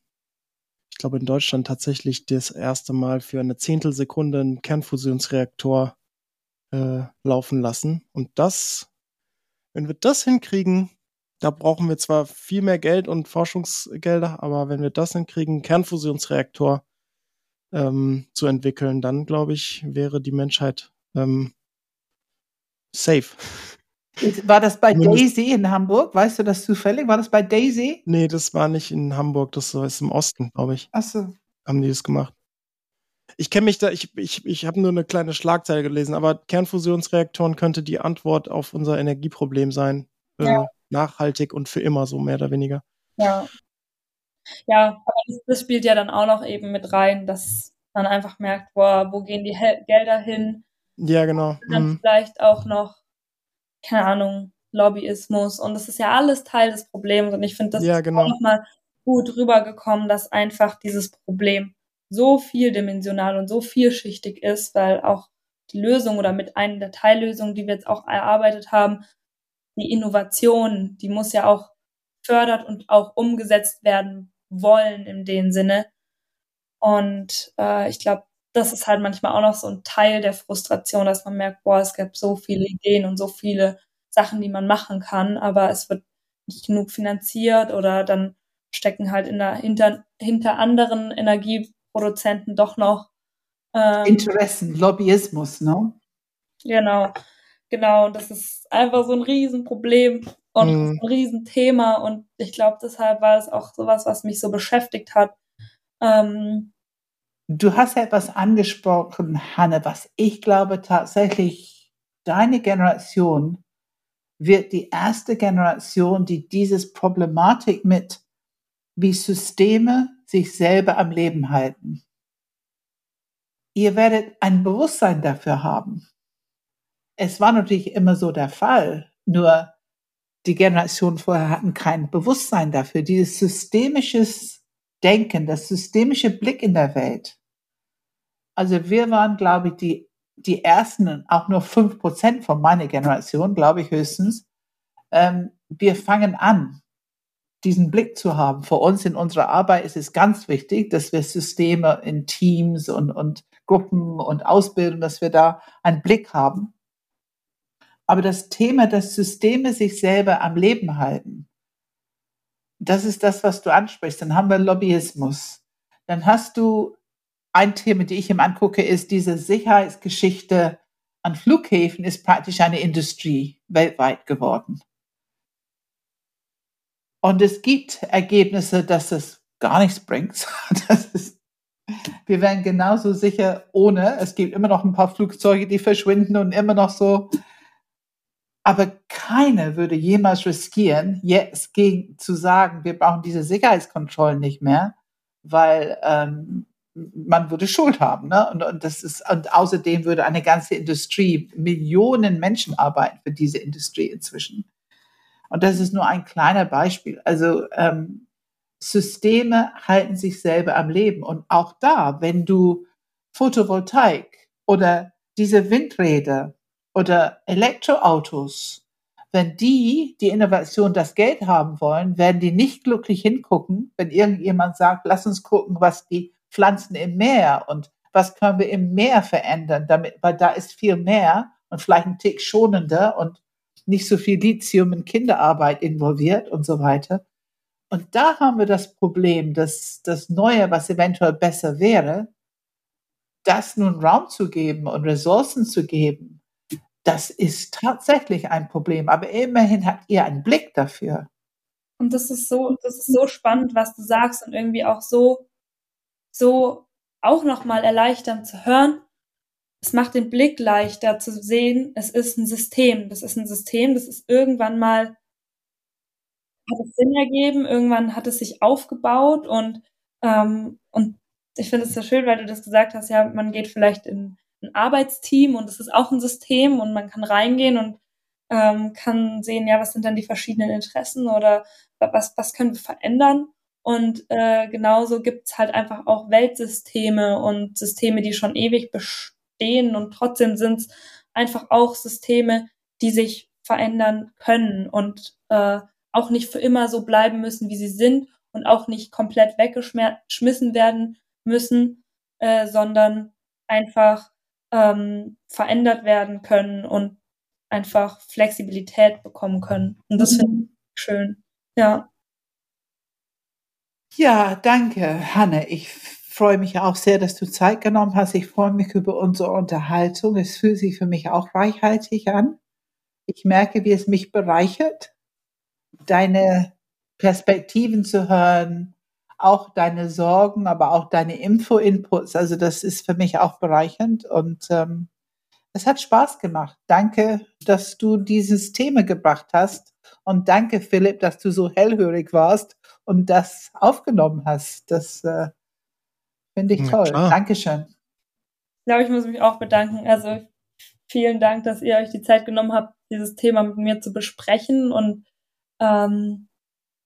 ich glaube, in Deutschland tatsächlich das erste Mal für eine Zehntelsekunde einen Kernfusionsreaktor äh, laufen lassen. Und das, wenn wir das hinkriegen, da brauchen wir zwar viel mehr Geld und Forschungsgelder, aber wenn wir das hinkriegen, Kernfusionsreaktor ähm, zu entwickeln, dann glaube ich, wäre die Menschheit ähm, safe. War das bei Daisy in Hamburg? Weißt du das zufällig? War das bei Daisy? Nee, das war nicht in Hamburg, das ist im Osten, glaube ich. Ach so. Haben die das gemacht. Ich kenne mich da, ich, ich, ich habe nur eine kleine Schlagzeile gelesen, aber Kernfusionsreaktoren könnte die Antwort auf unser Energieproblem sein. Äh, ja. Äh, nachhaltig und für immer, so mehr oder weniger. Ja. Ja, aber das, das, spielt ja dann auch noch eben mit rein, dass man einfach merkt, boah, wo gehen die Hel Gelder hin? Ja, genau. Und dann mhm. vielleicht auch noch, keine Ahnung, Lobbyismus und das ist ja alles Teil des Problems und ich finde, das ja, genau. nochmal gut rübergekommen, dass einfach dieses Problem so vieldimensional und so vielschichtig ist, weil auch die Lösung oder mit einer der Teillösungen, die wir jetzt auch erarbeitet haben, die Innovation, die muss ja auch fördert und auch umgesetzt werden wollen in dem Sinne. Und äh, ich glaube, das ist halt manchmal auch noch so ein Teil der Frustration, dass man merkt, boah, es gibt so viele Ideen und so viele Sachen, die man machen kann, aber es wird nicht genug finanziert oder dann stecken halt in der, hinter, hinter anderen Energieproduzenten doch noch ähm, Interessen, Lobbyismus, ne? Genau, genau. Und das ist einfach so ein Riesenproblem und mhm. ein Riesenthema. Und ich glaube, deshalb war es auch sowas, was mich so beschäftigt hat. Ähm, du hast ja etwas angesprochen, Hanne, was ich glaube tatsächlich, deine Generation wird die erste Generation, die dieses Problematik mit, wie Systeme sich selber am Leben halten. Ihr werdet ein Bewusstsein dafür haben. Es war natürlich immer so der Fall, nur die Generation vorher hatten kein Bewusstsein dafür. Dieses systemisches Denken, das systemische Blick in der Welt. Also wir waren, glaube ich, die, die ersten, auch nur fünf Prozent von meiner Generation, glaube ich höchstens. Ähm, wir fangen an, diesen Blick zu haben. Für uns in unserer Arbeit ist es ganz wichtig, dass wir Systeme in Teams und, und Gruppen und Ausbildung, dass wir da einen Blick haben. Aber das Thema, dass Systeme sich selber am Leben halten, das ist das, was du ansprichst. Dann haben wir Lobbyismus. Dann hast du ein Thema, die ich ihm angucke, ist diese Sicherheitsgeschichte an Flughäfen ist praktisch eine Industrie weltweit geworden. Und es gibt Ergebnisse, dass es gar nichts bringt. Das ist, wir wären genauso sicher ohne. Es gibt immer noch ein paar Flugzeuge, die verschwinden und immer noch so aber keiner würde jemals riskieren, jetzt gegen zu sagen, wir brauchen diese Sicherheitskontrollen nicht mehr, weil ähm, man würde Schuld haben. Ne? Und, und, das ist, und außerdem würde eine ganze Industrie, Millionen Menschen arbeiten für diese Industrie inzwischen. Und das ist nur ein kleiner Beispiel. Also ähm, Systeme halten sich selber am Leben. Und auch da, wenn du Photovoltaik oder diese Windräder oder Elektroautos, wenn die die Innovation das Geld haben wollen, werden die nicht glücklich hingucken, wenn irgendjemand sagt, lass uns gucken, was die Pflanzen im Meer und was können wir im Meer verändern, damit, weil da ist viel mehr und vielleicht ein Tick schonender und nicht so viel Lithium in Kinderarbeit involviert und so weiter. Und da haben wir das Problem, dass das Neue, was eventuell besser wäre, das nun Raum zu geben und Ressourcen zu geben, das ist tatsächlich ein Problem. Aber immerhin habt ihr einen Blick dafür. Und das ist so, das ist so spannend, was du sagst und irgendwie auch so, so auch nochmal erleichternd zu hören. Es macht den Blick leichter zu sehen, es ist ein System. Das ist ein System, das ist irgendwann mal, hat es Sinn ergeben, irgendwann hat es sich aufgebaut und, ähm, und ich finde es so schön, weil du das gesagt hast, ja, man geht vielleicht in ein Arbeitsteam und es ist auch ein System und man kann reingehen und ähm, kann sehen, ja, was sind dann die verschiedenen Interessen oder was, was können wir verändern. Und äh, genauso gibt's halt einfach auch Weltsysteme und Systeme, die schon ewig bestehen und trotzdem sind's einfach auch Systeme, die sich verändern können und äh, auch nicht für immer so bleiben müssen, wie sie sind und auch nicht komplett weggeschmissen werden müssen, äh, sondern einfach ähm, verändert werden können und einfach Flexibilität bekommen können. Und das finde ich schön. Ja. Ja, danke, Hanne. Ich freue mich auch sehr, dass du Zeit genommen hast. Ich freue mich über unsere Unterhaltung. Es fühlt sich für mich auch reichhaltig an. Ich merke, wie es mich bereichert, deine Perspektiven zu hören, auch deine Sorgen, aber auch deine Info-Inputs. Also das ist für mich auch bereichernd und ähm, es hat Spaß gemacht. Danke, dass du dieses Thema gebracht hast und danke, Philipp, dass du so hellhörig warst und das aufgenommen hast. Das äh, finde ich toll. Ja, Dankeschön. Ich glaube, ich muss mich auch bedanken. Also vielen Dank, dass ihr euch die Zeit genommen habt, dieses Thema mit mir zu besprechen und ähm,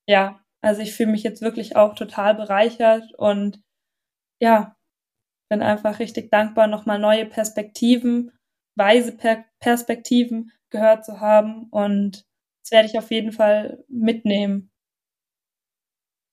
ja, also ich fühle mich jetzt wirklich auch total bereichert und ja, bin einfach richtig dankbar, nochmal neue Perspektiven, weise per Perspektiven gehört zu haben und das werde ich auf jeden Fall mitnehmen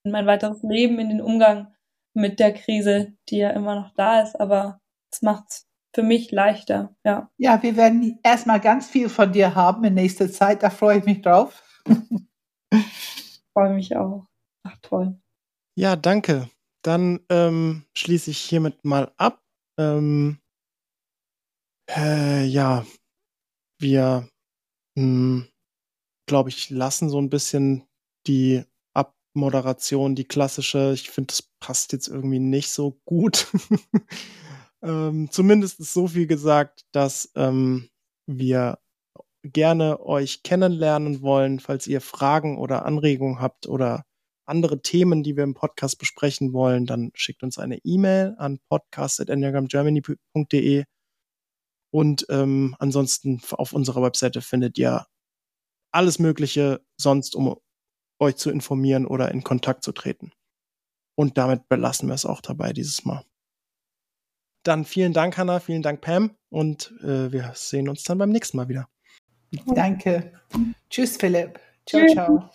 in mein weiteres Leben, in den Umgang mit der Krise, die ja immer noch da ist, aber es macht es für mich leichter, ja. Ja, wir werden erstmal ganz viel von dir haben in nächster Zeit, da freue ich mich drauf. freue mich auch. Ach, toll. Ja, danke. Dann ähm, schließe ich hiermit mal ab. Ähm, äh, ja, wir, hm, glaube ich, lassen so ein bisschen die Abmoderation, die klassische. Ich finde, das passt jetzt irgendwie nicht so gut. ähm, zumindest ist so viel gesagt, dass ähm, wir gerne euch kennenlernen wollen, falls ihr Fragen oder Anregungen habt oder andere Themen, die wir im Podcast besprechen wollen, dann schickt uns eine E-Mail an podcast.enneagramgermany.de und ähm, ansonsten auf unserer Webseite findet ihr alles Mögliche sonst, um euch zu informieren oder in Kontakt zu treten. Und damit belassen wir es auch dabei dieses Mal. Dann vielen Dank, Hannah, vielen Dank, Pam, und äh, wir sehen uns dann beim nächsten Mal wieder. Danke. Tschüss, Philipp. Ciao, ciao.